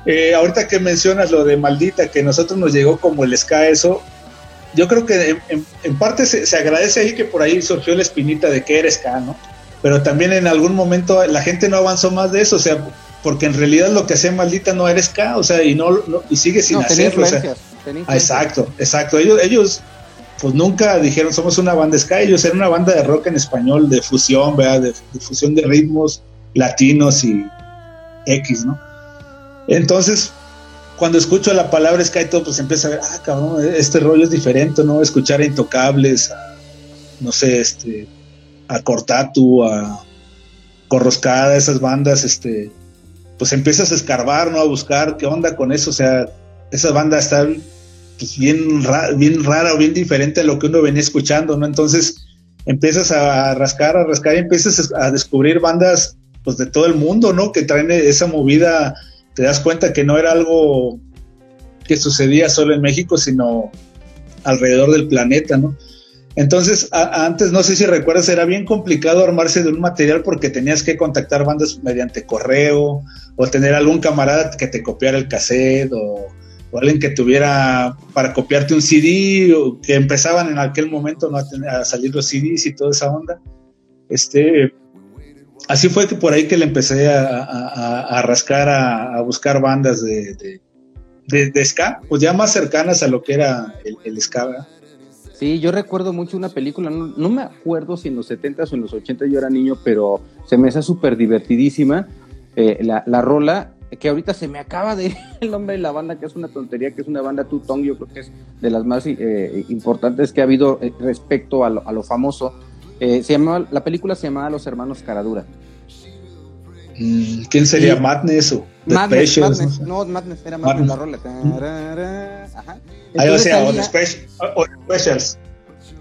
Eh, ahorita que mencionas lo de Maldita, que nosotros nos llegó como el ska, eso, yo creo que en, parte se, agradece ahí que por ahí surgió la espinita de que eres ska, ¿no? pero también en algún momento la gente no avanzó más de eso, o sea, porque en realidad lo que hacía Maldita no era ska, o sea, y no, y sigue sin hacerlo. exacto, exacto. Ellos, ellos pues nunca dijeron somos una banda ska, ellos eran una banda de rock en español, de fusión, ¿verdad? De, fusión de ritmos latinos y X, ¿no? Entonces, cuando escucho la palabra ska y todo, pues empieza a ver, ah, cabrón, este rollo es diferente, ¿no? Escuchar a Intocables, a, no sé, este, a Cortatu, a Corroscada, esas bandas, este, pues empiezas a escarbar, ¿no? A buscar qué onda con eso, o sea, esa banda está pues, bien, bien rara o bien diferente a lo que uno venía escuchando, ¿no? Entonces empiezas a rascar, a rascar y empiezas a descubrir bandas pues de todo el mundo, ¿no? Que traen esa movida, te das cuenta que no era algo que sucedía solo en México, sino alrededor del planeta, ¿no? Entonces, antes, no sé si recuerdas, era bien complicado armarse de un material porque tenías que contactar bandas mediante correo o tener algún camarada que te copiara el cassette o, alguien que tuviera para copiarte un CD, o que empezaban en aquel momento ¿no? a, salir los CDs y toda esa onda. Este, así fue que por ahí que le empecé a, rascar, a, buscar bandas de, de, ska, pues ya más cercanas a lo que era el, el ska. Sí, yo recuerdo mucho una película, no, me acuerdo si en los 70s o en los 80 yo era niño, pero se me hace súper divertidísima. Eh, la, la, rola que ahorita se me acaba de [LAUGHS] el nombre de la banda, que es una tontería, que es una banda Tutong, yo creo que es de las más eh, importantes que ha habido eh, respecto a lo, famoso. Eh, se llamaba, la película se llamaba Los Hermanos Caradura. Mm, ¿Quién sería? ¿Madness o Madness, Madness, ¿no? Madness era Madness, la rola. Ajá. Ahí o sea, o, o Specials.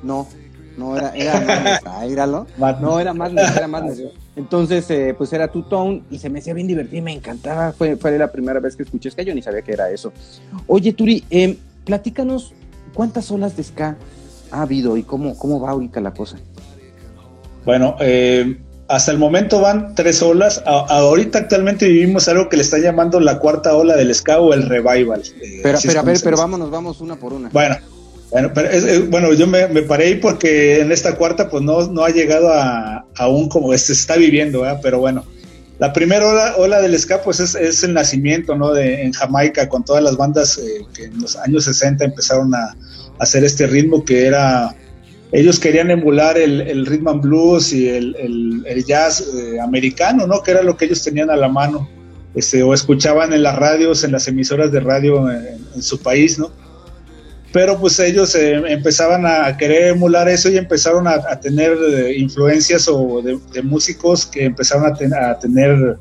No, no era, era [LAUGHS] Madness, No, era Madness, era Madness. Entonces, eh, pues era Two Tone y se me hacía bien divertido, me encantaba. Fue, fue la primera vez que escuché ska, yo ni sabía que era eso. Oye, Turi, eh, platícanos cuántas olas de ska ha habido y cómo, cómo va ahorita la cosa. Bueno, eh, hasta el momento van tres olas. ahorita actualmente vivimos algo que le está llamando la cuarta ola del ska o el revival. Eh, pero, pero a ver, pero vámonos, vamos una por una. Bueno, bueno, pero es, bueno, yo me, paré ahí porque en esta cuarta pues no, no ha llegado a aún como se está viviendo, pero bueno. La primera ola, ola del ska pues es, el nacimiento, ¿no? De, en Jamaica con todas las bandas eh, que en los años 60 empezaron a, hacer este ritmo que era, ellos querían emular el, el rhythm and blues y el, el, jazz eh, americano, ¿no? Que era lo que ellos tenían a la mano, este, o escuchaban en las radios, en las emisoras de radio en su país, ¿no? pero pues ellos eh, empezaban a querer emular eso y empezaron a, tener eh, influencias o de, músicos que empezaron a, tener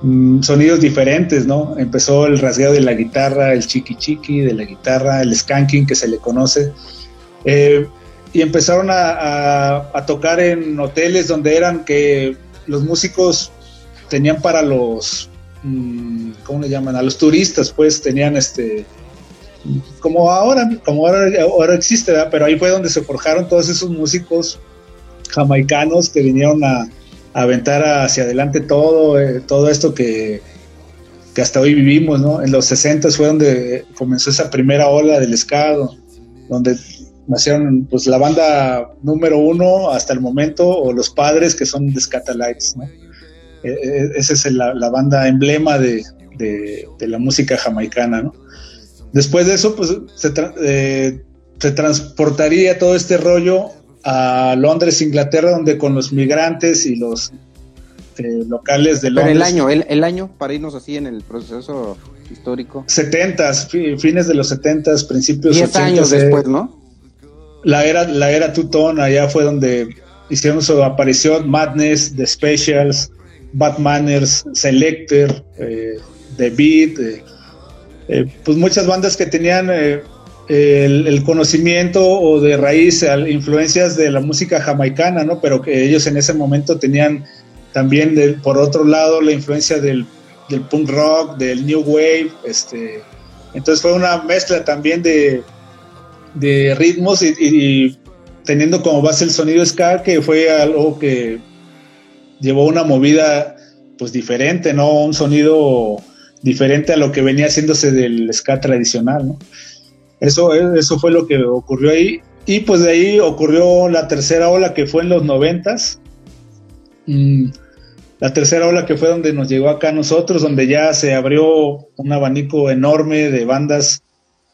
mm, sonidos diferentes, ¿no? Empezó el rasgueo de la guitarra, el chiqui chiqui de la guitarra, el skanking que se le conoce, eh, y empezaron a, tocar en hoteles donde eran que los músicos tenían para los, mm, ¿cómo le llaman? A los turistas, pues tenían este como ahora, como ahora, ahora existe, pero ahí fue donde se forjaron todos esos músicos jamaicanos que vinieron a, aventar hacia adelante todo, eh, todo esto que, que, hasta hoy vivimos, ¿no? En los 60 fue donde comenzó esa primera ola del escado, donde nacieron pues la banda número uno hasta el momento, o los padres que son The Scatalites, ¿no? E, e, esa es la, banda emblema de, de, de la música jamaicana, ¿no? Después de eso, pues se, eh, se transportaría todo este rollo a Londres, Inglaterra, donde con los migrantes y los eh, locales de Londres. Pero el año, el, año, para irnos así en el proceso histórico. 70 fines de los 70 principios 10 años después, ¿no? La era, la era allá fue donde hicieron su aparición Madness, The Specials, Bad Manners, Selector, The Beat, eh, pues muchas bandas que tenían eh, el, conocimiento o de raíz influencias de la música jamaicana, ¿no? Pero que ellos en ese momento tenían también por otro lado la influencia del, punk rock, del new wave, este, entonces fue una mezcla también de, de ritmos y, teniendo como base el sonido ska, que fue algo que llevó una movida pues diferente, ¿no? Un sonido diferente a lo que venía haciéndose del ska tradicional, ¿no? Eso, eso fue lo que ocurrió ahí. Y pues de ahí ocurrió la tercera ola que fue en los noventas, Mm, la tercera ola que fue donde nos llegó acá a nosotros, donde ya se abrió un abanico enorme de bandas.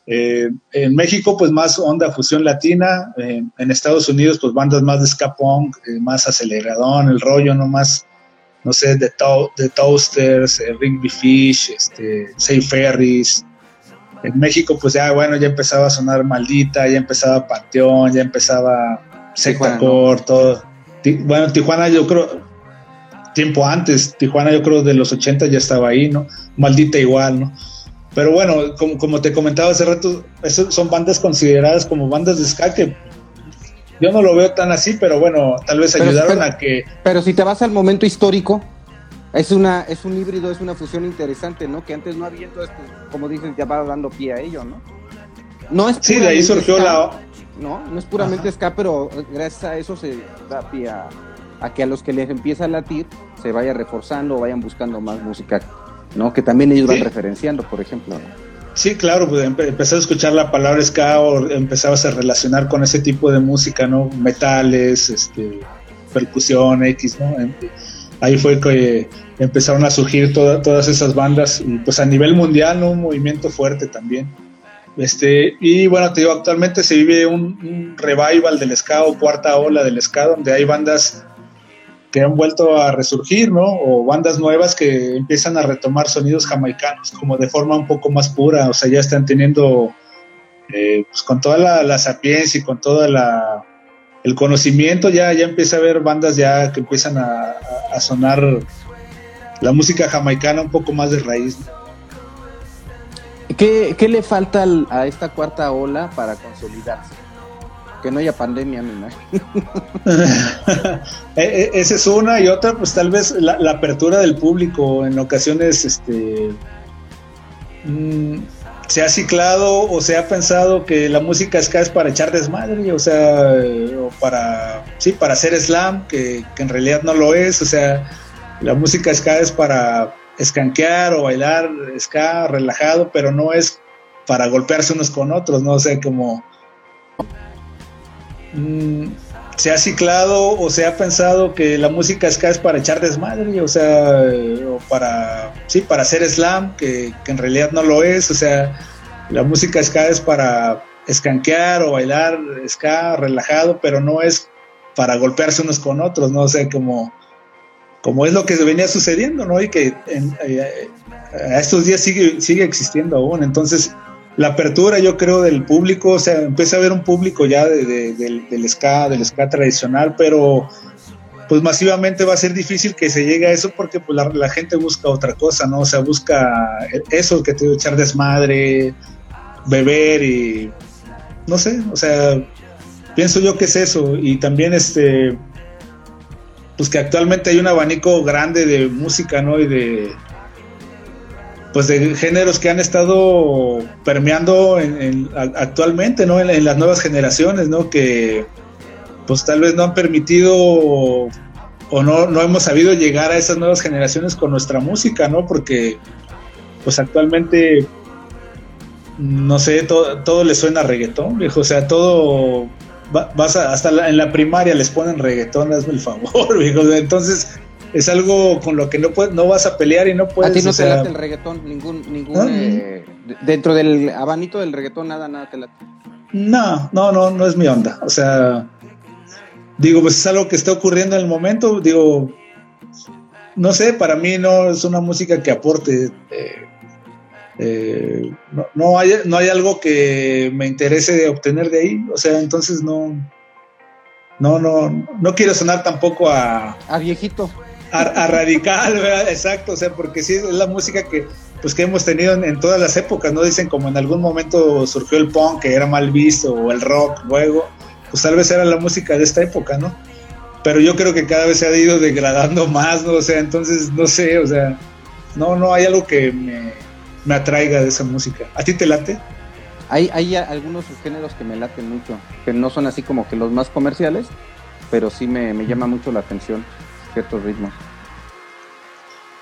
Eh, en México, pues más onda fusión latina. Eh, en Estados Unidos, pues bandas más de ska punk, eh, más aceleradón, el rollo, no más, no sé, de, de Toasters, Rigby Fish, este, Say Ferries. En México, pues ya, bueno, ya empezaba a sonar Maldita, ya empezaba Panteón, ya empezaba Secta todo. Bueno, Tijuana, yo creo, tiempo antes. Tijuana, yo creo de los 80 ya estaba ahí, ¿no? Maldita igual, ¿no? Pero bueno, como, como te comentaba hace rato, son bandas consideradas como bandas de ska que yo no lo veo tan así, pero bueno, tal vez ayudaron a que. Pero si te vas al momento histórico, es una es un híbrido, es una fusión interesante, ¿no? Que antes no había, entonces, pues, como dices, ya va dando pie a ello, ¿no? No es sí, de ahí surgió la. No, no es puramente ska, pero gracias a eso se da pie a, a que a los que les empieza a latir se vaya reforzando o vayan buscando más música, ¿no? Que también ellos van referenciando, por ejemplo. Sí, claro, pues empecé a escuchar la palabra ska o empezabas a relacionar con ese tipo de música, ¿no? Metales, este, percusión, X, ¿no? Ahí fue que empezaron a surgir todas esas bandas y pues a nivel mundial, ¿no? Un movimiento fuerte también. Este, y bueno, te digo, actualmente se vive un, un revival del ska o cuarta ola del ska, donde hay bandas que han vuelto a resurgir, ¿no? O bandas nuevas que empiezan a retomar sonidos jamaicanos como de forma un poco más pura, o sea, ya están teniendo, eh, pues con toda la, sapiencia y con todo el conocimiento, ya, ya empieza a haber bandas ya que empiezan a, sonar la música jamaicana un poco más de raíz. ¿Qué, ¿Qué, le falta a esta cuarta ola para consolidarse? Que no haya pandemia, mi e, [LAUGHS] e, Esa es una y otra, pues tal vez la, apertura del público en ocasiones, este, mm, se ha ciclado o se ha pensado que la música ska es para echar desmadre, o sea, o para, sí, para hacer slam, que, que en realidad no lo es, o sea, la música ska es para escanquear o bailar ska relajado, pero no es para golpearse unos con otros, ¿no? O sea, como Mm, se ha ciclado o se ha pensado que la música ska es para echar desmadre, o sea, o para, sí, para hacer slam, que, en realidad no lo es, o sea, la música ska es para escanquear o bailar ska relajado, pero no es para golpearse unos con otros, ¿no? O sea, como, como es lo que venía sucediendo, ¿no? Y que eh, a estos días sigue, sigue existiendo aún, entonces la apertura, yo creo, del público, o sea, empieza a haber un público ya de, del ska, del ska tradicional, pero pues masivamente va a ser difícil que se llegue a eso porque pues la, gente busca otra cosa, ¿no? O sea, busca eso que te a echar desmadre, beber y no sé, o sea, pienso yo que es eso y también este pues que actualmente hay un abanico grande de música, ¿no? Y de pues de géneros que han estado permeando en, actualmente, ¿no? En, las nuevas generaciones, ¿no? Que pues tal vez no han permitido o no, no hemos sabido llegar a esas nuevas generaciones con nuestra música, ¿no? Porque pues actualmente, no sé, todo, todo le suena a reggaetón, viejo, o sea, todo, vas hasta en la primaria les ponen reggaetón, hazme el favor, [LAUGHS] viejo, entonces es algo con lo que no puedes, no vas a pelear y no puedes. A ti no te late el reggaetón, ningún, ningún eh, dentro del abanito del reggaetón nada, nada te late. No, no, no, no es mi onda. O sea, digo, pues es algo que está ocurriendo en el momento. Digo, no sé, para mí no es una música que aporte. Eh, eh, no, no, hay, no hay algo que me interese obtener de ahí. O sea, entonces no. No, no, no quiero sonar tampoco a. A viejito a, radical, ¿verdad? Exacto, o sea, porque sí es la música que pues que hemos tenido en, todas las épocas, ¿no? Dicen como en algún momento surgió el punk que era mal visto o el rock luego, pues tal vez era la música de esta época, ¿no? Pero yo creo que cada vez se ha ido degradando más, ¿no? O sea, entonces no sé, o sea, no, no hay algo que me, me atraiga de esa música. ¿A ti te late? Hay, hay algunos subgéneros que me laten mucho, que no son así como que los más comerciales, pero sí me, me llama mucho la atención ciertos ritmos.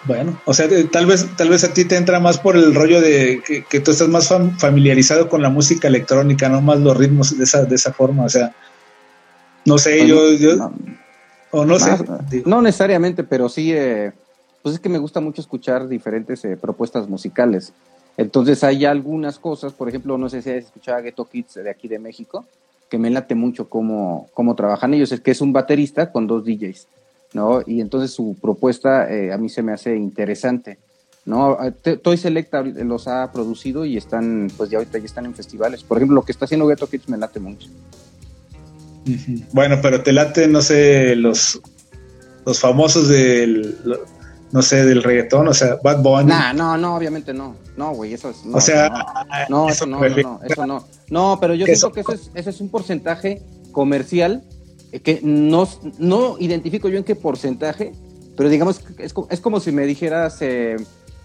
Bueno, o sea, tal vez, tal vez a ti te entra más por el rollo de que, tú estás más familiarizado con la música electrónica, no más los ritmos de esa, de esa forma. O sea, no sé, yo, O no sé. No necesariamente, pero sí, eh, pues es que me gusta mucho escuchar diferentes eh, propuestas musicales. Entonces hay algunas cosas, por ejemplo, no sé si has escuchado a Ghetto Kids de aquí de México, que me late mucho cómo, cómo trabajan ellos. Es que es un baterista con dos DJs, ¿no? Y entonces su propuesta eh, a mí se me hace interesante. ¿no? Toy Selecta los ha producido y están, pues ya ahorita ya están en festivales. Por ejemplo, lo que está haciendo Ghetto Kids me late mucho. Bueno, pero te late, no sé, los, los famosos del, no sé, del reggaetón, o sea, Bad Bunny. Nah, no, no, obviamente no. No, güey, eso es. No, o sea, no, [LAUGHS] eso, no, no, eso no. No, pero yo siento que ese es, ese es un porcentaje comercial que no, no identifico yo en qué porcentaje, pero digamos, es, es como si me dijeras eh,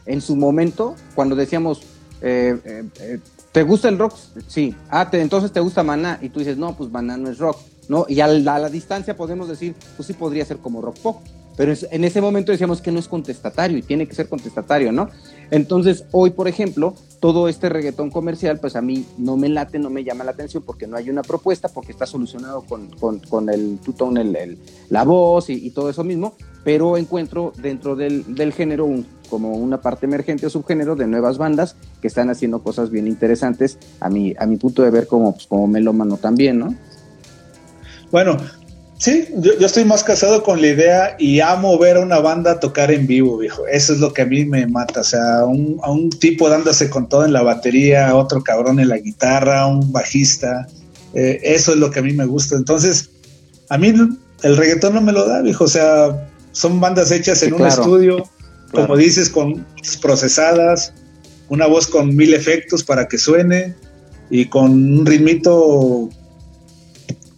en su momento, cuando decíamos, eh, eh, ¿te gusta el rock? Sí. Ah, entonces te gusta Maná, y tú dices, no, pues Maná no es rock, ¿no? Y a la, a la distancia podemos decir, pues sí podría ser como rock pop pero en ese momento decíamos que no es contestatario y tiene que ser contestatario, ¿no? Entonces, hoy, por ejemplo, todo este reggaetón comercial, pues a mí no me late, no me llama la atención porque no hay una propuesta, porque está solucionado con, con, el tutón, el, la voz y, todo eso mismo, pero encuentro dentro del, género como una parte emergente o subgénero de nuevas bandas que están haciendo cosas bien interesantes a mi, a mi punto de ver como, pues, como melómano también, ¿no? Bueno, Sí, yo, estoy más casado con la idea y amo ver a una banda tocar en vivo, viejo. Eso es lo que a mí me mata. O sea, un, a un tipo dándose con todo en la batería, otro cabrón en la guitarra, un bajista. Eh, eso es lo que a mí me gusta. Entonces, a mí el reggaetón no me lo da, viejo. O sea, son bandas hechas en un estudio, como dices, con procesadas, una voz con mil efectos para que suene y con un ritmito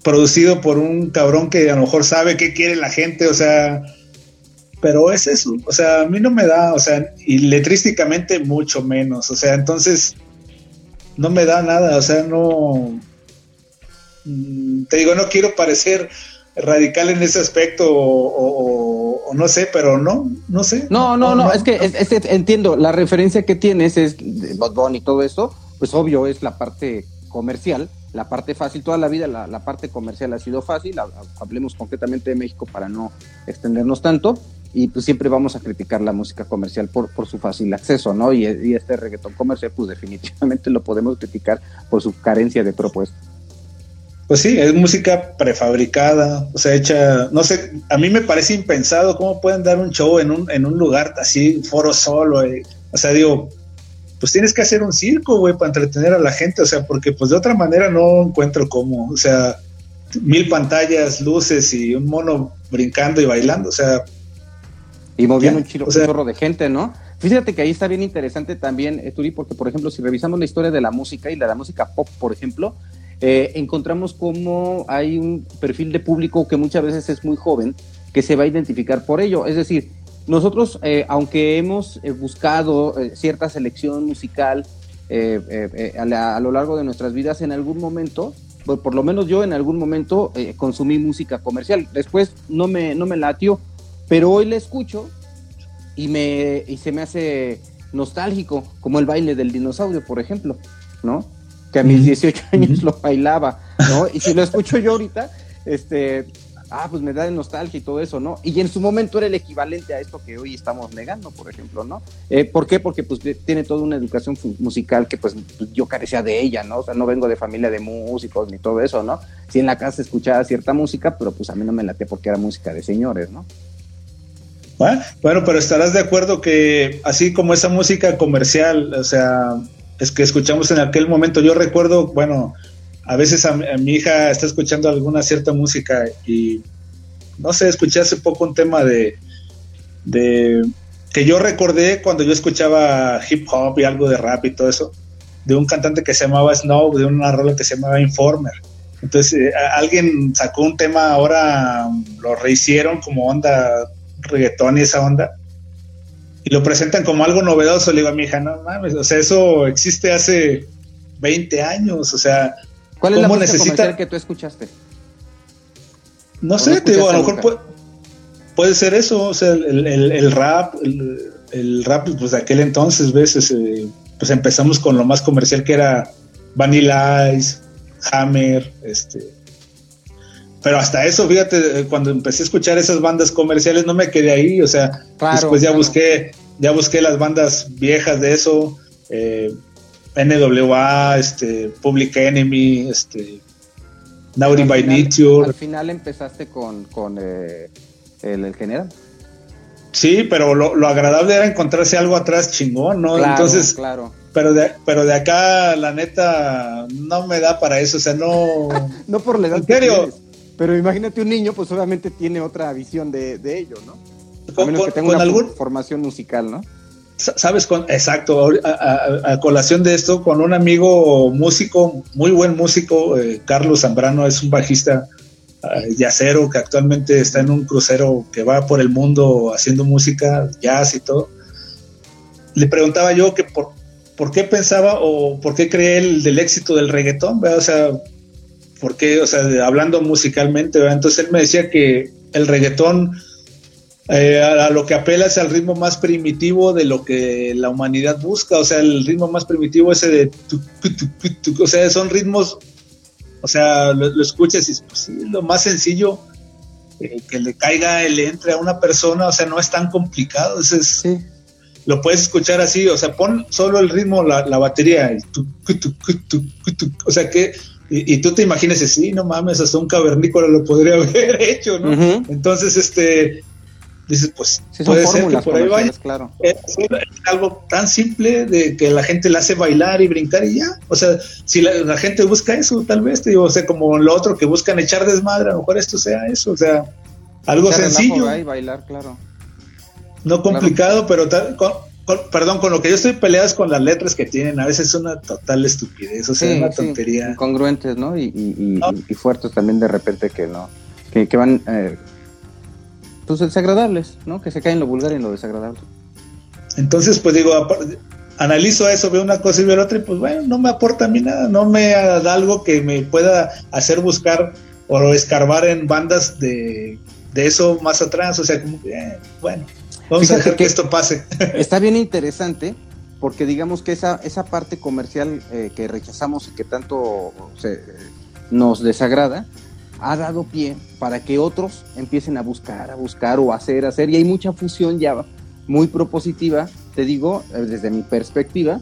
producido por un cabrón que a lo mejor sabe qué quiere la gente, o sea, pero es eso, o sea, a mí no me da, o sea, y letrísticamente mucho menos, o sea, entonces no me da nada, o sea, no, mm, te digo, no quiero parecer radical en ese aspecto o, no sé, pero no, no sé. No, no, no, es que entiendo, la referencia que tienes es Bad y todo eso, pues obvio es la parte comercial, la parte fácil, toda la vida la, parte comercial ha sido fácil, hablemos concretamente de México para no extendernos tanto, y pues siempre vamos a criticar la música comercial por, por su fácil acceso, ¿no? Y, este reggaetón comercial, pues definitivamente lo podemos criticar por su carencia de propuesta. Pues sí, es música prefabricada, o sea, hecha, no sé, a mí me parece impensado cómo pueden dar un show en un, en un lugar así, foro solo, eh. o sea, digo, pues tienes que hacer un circo, güey, para entretener a la gente, o sea, porque pues de otra manera no encuentro cómo, o sea, mil pantallas, luces y un mono brincando y bailando, o sea. Y moviendo un, chorro de gente, ¿no? Fíjate que ahí está bien interesante también, eh, Turi, porque por ejemplo, si revisamos la historia de la música y la, de la música pop, por ejemplo, eh, encontramos cómo hay un perfil de público que muchas veces es muy joven, que se va a identificar por ello. Es decir, nosotros, eh, aunque hemos eh, buscado eh, cierta selección musical a, lo largo de nuestras vidas, en algún momento, por, por lo menos yo en algún momento consumí música comercial. Después no me, no me latió, pero hoy la escucho y, me, y se me hace nostálgico, como el baile del dinosaurio, por ejemplo, ¿no? Que a mis 18 años lo bailaba, ¿no? Y si lo escucho yo ahorita, este, ah, pues me da de nostalgia y todo eso, ¿no? Y en su momento era el equivalente a esto que hoy estamos negando, por ejemplo, ¿no? Eh, ¿Por qué? Porque pues tiene toda una educación musical que pues yo carecía de ella, ¿no? O sea, no vengo de familia de músicos ni todo eso, ¿no? Sí en la casa escuchaba cierta música, pero pues a mí no me late porque era música de señores, ¿no? Bueno, pero estarás de acuerdo que así como esa música comercial, o sea, es que escuchamos en aquel momento, yo recuerdo, bueno, a veces a, mi hija está escuchando alguna cierta música y no sé, escuché hace poco un tema de, de que yo recordé cuando yo escuchaba hip hop y algo de rap y todo eso, de un cantante que se llamaba Snow, de una rola que se llamaba Informer. Entonces eh, alguien sacó un tema, ahora lo rehicieron como onda reggaetón y esa onda, y lo presentan como algo novedoso. Le digo a mi hija, no mames, o sea, eso existe hace 20 años, o sea, ¿Cuál es la música comercial que tú escuchaste? No sé, te digo, a lo mejor puede, ser eso, o sea, el, rap, el, rap, pues de aquel entonces, ves, pues empezamos con lo más comercial que era Vanilla Ice, Hammer, este, pero hasta eso, fíjate, cuando empecé a escuchar esas bandas comerciales no me quedé ahí, o sea, después ya busqué, ya busqué las bandas viejas de eso, eh, NWA, este, Public Enemy, este, Naughty by Nature. Al final empezaste con, con eh, el, general. Sí, pero lo, agradable era encontrarse algo atrás chingón, ¿no? Entonces, claro. Pero de, pero de acá, la neta, no me da para eso, o sea, no. [LAUGHS] no por la edad. En serio. pero imagínate un niño, pues obviamente tiene otra visión de, de ello, ¿no? A menos que tenga una formación musical, ¿no? Sabes, con, exacto, a, colación de esto, con un amigo músico, muy buen músico, eh, Carlos Zambrano, es un bajista uh, yacero que actualmente está en un crucero que va por el mundo haciendo música, jazz y todo. Le preguntaba yo que por, por qué pensaba o por qué creé el del éxito del reggaetón, o sea, por qué, o sea, hablando musicalmente, entonces él me decía que el reggaetón eh, a, lo que apela es al ritmo más primitivo de lo que la humanidad busca, o sea, el ritmo más primitivo ese de, o sea, son ritmos, o sea, lo, escuchas y es pues, lo más sencillo eh, que le caiga, le entre a una persona, o sea, no es tan complicado, es, lo puedes escuchar así, o sea, pon solo el ritmo, la, batería, o sea que y, tú te imaginas así, no mames, hasta un cavernícola lo podría [LAUGHS] haber hecho, ¿no? Entonces, este, dices, pues puede ser que por ahí vaya. Claro. Es, algo tan simple de que la gente le hace bailar y brincar y ya. O sea, si la, gente busca eso, tal vez, te digo, o sea, como lo otro que buscan echar desmadre, a lo mejor esto sea eso, o sea, algo sencillo. bailar, claro. No complicado, pero perdón, con lo que yo estoy peleado es con las letras que tienen, a veces es una total estupidez, o sea, una tontería. Congruentes, ¿no? Y, y, fuertes también de repente que no, que, que van... Eh, pues desagradables, ¿no? Que se caen en lo vulgar y en lo desagradable. Entonces, pues digo, analizo eso, veo una cosa y veo la otra y pues bueno, no me aporta a mí nada, no me da algo que me pueda hacer buscar o escarbar en bandas de, eso más atrás, o sea, como que, eh, bueno, vamos a dejar que, esto pase. [LAUGHS] Está bien interesante porque digamos que esa, esa parte comercial eh, que rechazamos y que tanto nos desagrada, ha dado pie para que otros empiecen a buscar, a buscar o hacer, hacer. Y hay mucha fusión ya muy propositiva, te digo, eh, desde mi perspectiva,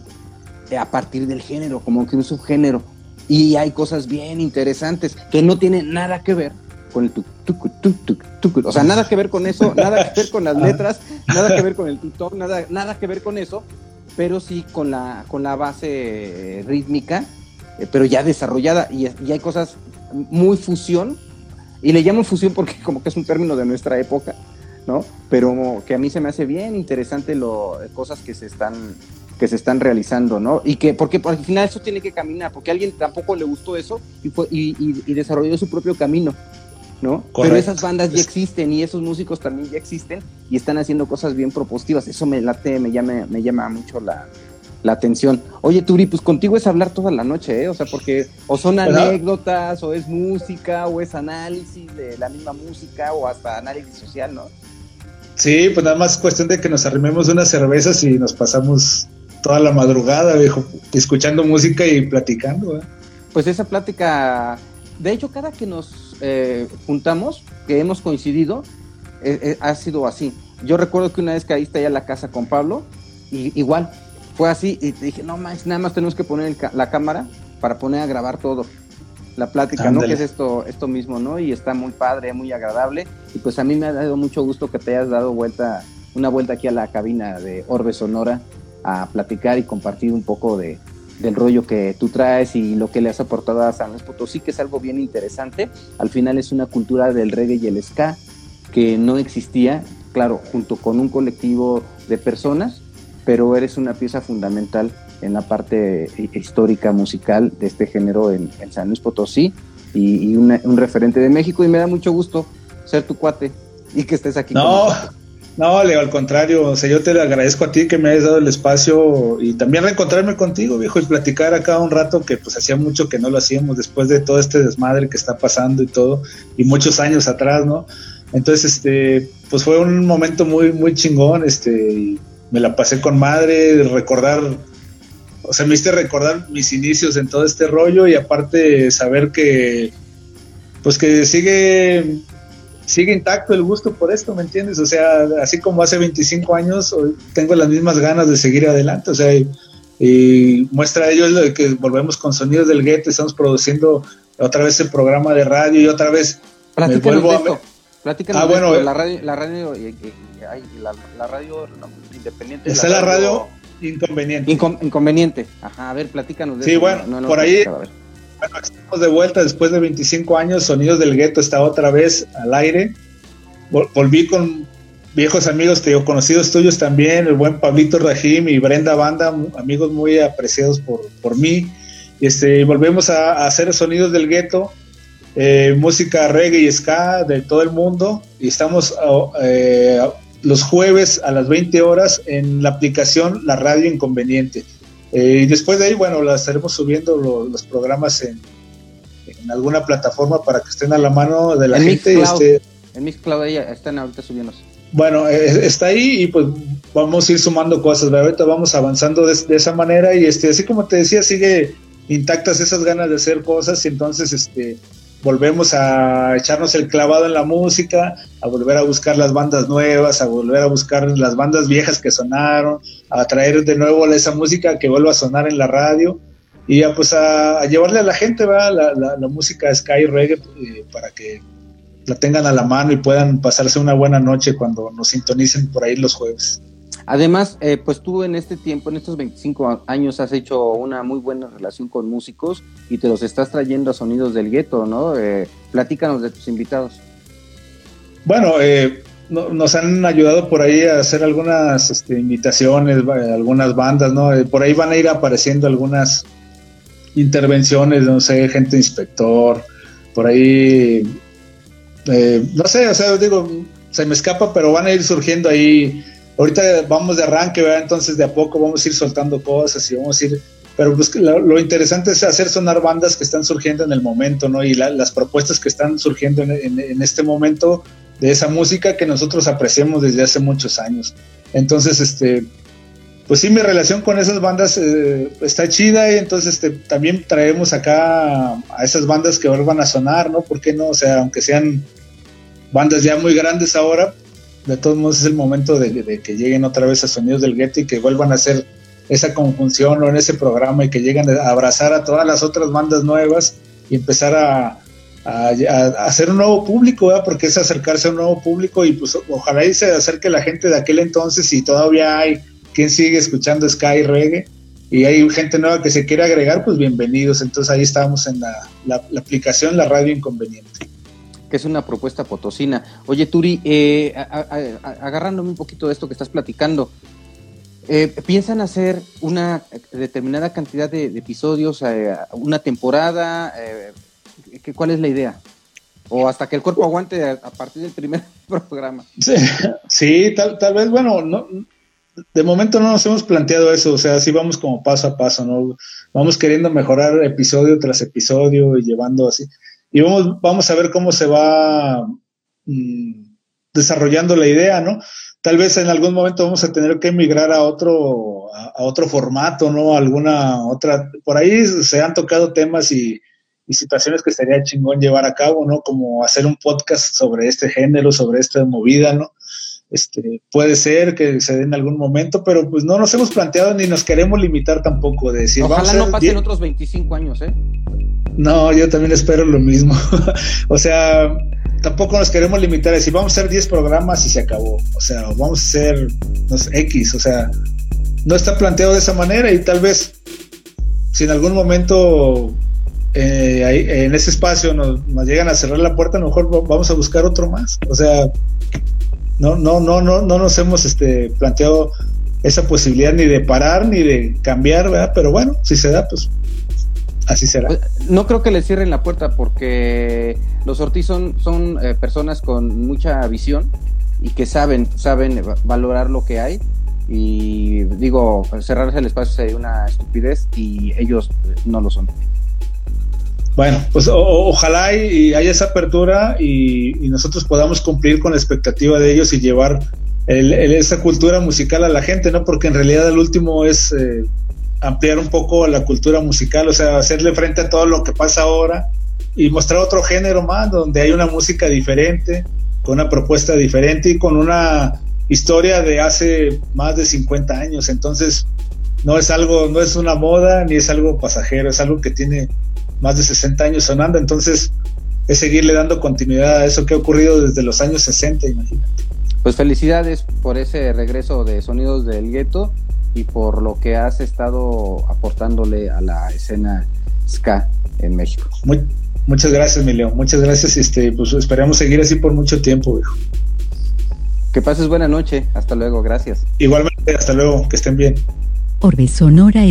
a partir del género, como que un subgénero. Y hay cosas bien interesantes que no tienen nada que ver con el tuk, tuk, O sea, nada que ver con eso, nada que ver con las [LAUGHS] letras, nada que ver con el tutor, nada, nada que ver con eso, pero sí con la, con la base rítmica, eh, pero ya desarrollada. Y, y hay cosas muy fusión, y le llamo fusión porque [LAUGHS] como que es un término de nuestra época, ¿no? Pero que a mí se me hace bien interesante lo cosas que se están que se están realizando, ¿no? Y que porque, al final eso tiene que caminar, porque a alguien tampoco le gustó eso y fue y, desarrolló su propio camino, ¿no? Pero esas bandas ya existen y esos músicos también ya existen y están haciendo cosas bien propositivas. Eso me late, me llama, me llama mucho la, la atención. Oye, Turi, pues contigo es hablar toda la noche, ¿eh? O sea, porque o son anécdotas, o es música, o es análisis de la misma música, o hasta análisis social, ¿no? Sí, pues nada más cuestión de que nos arrimemos unas cervezas y nos pasamos toda la madrugada, viejo, escuchando música y platicando. ¿eh? Pues esa plática, de hecho, cada que nos eh, juntamos, que hemos coincidido, eh, eh, ha sido así. Yo recuerdo que una vez caíste allá a la casa con Pablo, y igual, fue así y dije, no más, nada más tenemos que poner la cámara para poner a grabar todo. La plática, ¿no? Que es esto, esto mismo, ¿no? Y está muy padre, muy agradable. Y pues a mí me ha dado mucho gusto que te hayas dado vuelta, una vuelta aquí a la cabina de Orbe Sonora a platicar y compartir un poco de, del rollo que tú traes y lo que le has aportado a San Luis Potosí, que es algo bien interesante. Al final es una cultura del reggae y el ska que no existía, claro, junto con un colectivo de personas pero eres una pieza fundamental en la parte histórica musical de este género en, San Luis Potosí y, un referente de México y me da mucho gusto ser tu cuate y que estés aquí. No, no, Leo, al contrario, o sea, yo te agradezco a ti que me hayas dado el espacio y también reencontrarme contigo, viejo, y platicar acá un rato que pues hacía mucho que no lo hacíamos después de todo este desmadre que está pasando y todo, y muchos años atrás, ¿no? Entonces, este, pues fue un momento muy, muy chingón, este, me la pasé con madre, recordar, o sea, me hiciste recordar mis inicios en todo este rollo y aparte saber que, pues que sigue sigue intacto el gusto por esto, ¿me entiendes? O sea, así como hace 25 años, tengo las mismas ganas de seguir adelante, o sea, y, muestra ello de que volvemos con Sonidos del Gueto, estamos produciendo otra vez el programa de radio y otra vez me vuelvo a... ah, bueno, la radio, la radio, la, radio independiente. Está la radio inconveniente. inconveniente. Ajá, a ver, platícanos de Sí, bueno, por ahí bueno, estamos de vuelta después de 25 años. Sonidos del Gueto está otra vez al aire. Volví con viejos amigos, te conocidos tuyos también, el buen Pablito Rajim y Brenda Banda, amigos muy apreciados por, por mí. Este, volvemos a, hacer Sonidos del Gueto, eh, música reggae y ska de todo el mundo. Y estamos eh, los jueves a las 20 horas en la aplicación La Radio Inconveniente. Eh, y después de ahí, bueno, la estaremos subiendo los programas en, alguna plataforma para que estén a la mano de la gente. Este, en Mixcloud están ahorita subiéndose. Bueno, eh, está ahí y pues vamos a ir sumando cosas. Ahorita vamos avanzando de, esa manera y este, así como te decía, sigue intactas esas ganas de hacer cosas y entonces este volvemos a echarnos el clavado en la música, a volver a buscar las bandas nuevas, a volver a buscar las bandas viejas que sonaron, a traer de nuevo esa música que vuelva a sonar en la radio y a, pues a, llevarle a la gente. La, la, música Sky Reggae eh, para que la tengan a la mano y puedan pasarse una buena noche cuando nos sintonicen por ahí los jueves. Además, eh, pues tú en este tiempo, en estos 25 años, has hecho una muy buena relación con músicos y te los estás trayendo a Sonidos del Gueto, ¿no? Eh, platícanos de tus invitados. Bueno, eh, nos han ayudado por ahí a hacer algunas este, invitaciones, algunas bandas, ¿no? por ahí van a ir apareciendo algunas intervenciones, no sé, gente inspector, por ahí, no sé, o sea, digo, se me escapa, pero van a ir surgiendo ahí ahorita vamos de arranque. Entonces de a poco vamos a ir soltando cosas y vamos a ir... Pero pues lo, interesante es hacer sonar bandas que están surgiendo en el momento, ¿no? Y las propuestas que están surgiendo en, este momento de esa música que nosotros apreciamos desde hace muchos años. Entonces, este, pues sí, mi relación con esas bandas eh, está chida y entonces este, también traemos acá a esas bandas que vuelvan a sonar, ¿no? ¿Por qué no? O sea, aunque sean bandas ya muy grandes ahora, de todos modos es el momento de, que lleguen otra vez a Sonidos del Gueto y que vuelvan a hacer esa conjunción o en ese programa y que lleguen a abrazar a todas las otras bandas nuevas y empezar a, hacer un nuevo público, porque es acercarse a un nuevo público y pues ojalá y se acerque la gente de aquel entonces y todavía hay quien sigue escuchando Sky Reggae y hay gente nueva que se quiere agregar, pues bienvenidos. Entonces ahí estamos en la aplicación La Radio Inconveniente es una propuesta potosina. Oye, Turi, eh, agarrándome un poquito de esto que estás platicando, eh, ¿piensan hacer una determinada cantidad de, episodios, eh, una temporada? ¿Cuál es la idea? O hasta que el cuerpo aguante a, partir del primer [LAUGHS] programa. Sí, tal, tal vez, bueno, no, de momento no nos hemos planteado eso, o sea, sí vamos como paso a paso, ¿no? Vamos queriendo mejorar episodio tras episodio y llevando así y vamos, vamos a ver cómo se va mm, desarrollando la idea, ¿no? Tal vez en algún momento vamos a tener que emigrar a otro, a, otro formato, ¿no? Alguna otra, por ahí se han tocado temas y, situaciones que estaría chingón llevar a cabo, ¿no? Como hacer un podcast sobre este género, sobre esta movida, ¿no? Este, puede ser que se dé en algún momento, pero pues no nos hemos planteado ni nos queremos limitar tampoco de decir. Ojalá no pasen otros 25 años, ¿eh? No, yo también espero lo mismo. [LAUGHS] o sea, tampoco nos queremos limitar a decir, vamos a hacer 10 programas y se acabó. O sea, vamos a hacer no X. O sea, no está planteado de esa manera y tal vez si en algún momento eh, en ese espacio nos, llegan a cerrar la puerta, a lo mejor vamos a buscar otro más. O sea, no, no, no, no, no nos hemos este, planteado esa posibilidad ni de parar ni de cambiar, ¿verdad? Pero bueno, si se da, pues Así será. Pues, no creo que le cierren la puerta porque los Ortiz son, son eh, personas con mucha visión y que saben, saben valorar lo que hay. Y digo, cerrarse el espacio sería una estupidez y ellos no lo son. Bueno, pues ojalá y, haya esa apertura y, nosotros podamos cumplir con la expectativa de ellos y llevar esa cultura musical a la gente, ¿no? Porque en realidad el último es eh, ampliar un poco la cultura musical, o sea, hacerle frente a todo lo que pasa ahora y mostrar otro género más, donde hay una música diferente, con una propuesta diferente y con una historia de hace más de 50 años. Entonces, no es algo, no es una moda ni es algo pasajero, es algo que tiene más de 60 años sonando. Entonces, es seguirle dando continuidad a eso que ha ocurrido desde los años 60, imagínate. Pues felicidades por ese regreso de Sonidos del Gueto y por lo que has estado aportándole a la escena ska en México. muchas gracias, Emilio. Muchas gracias. Este, pues esperamos seguir así por mucho tiempo, viejo. Que pases buena noche. Hasta luego. Gracias. Igualmente, hasta luego. Que estén bien. Orbe Sonora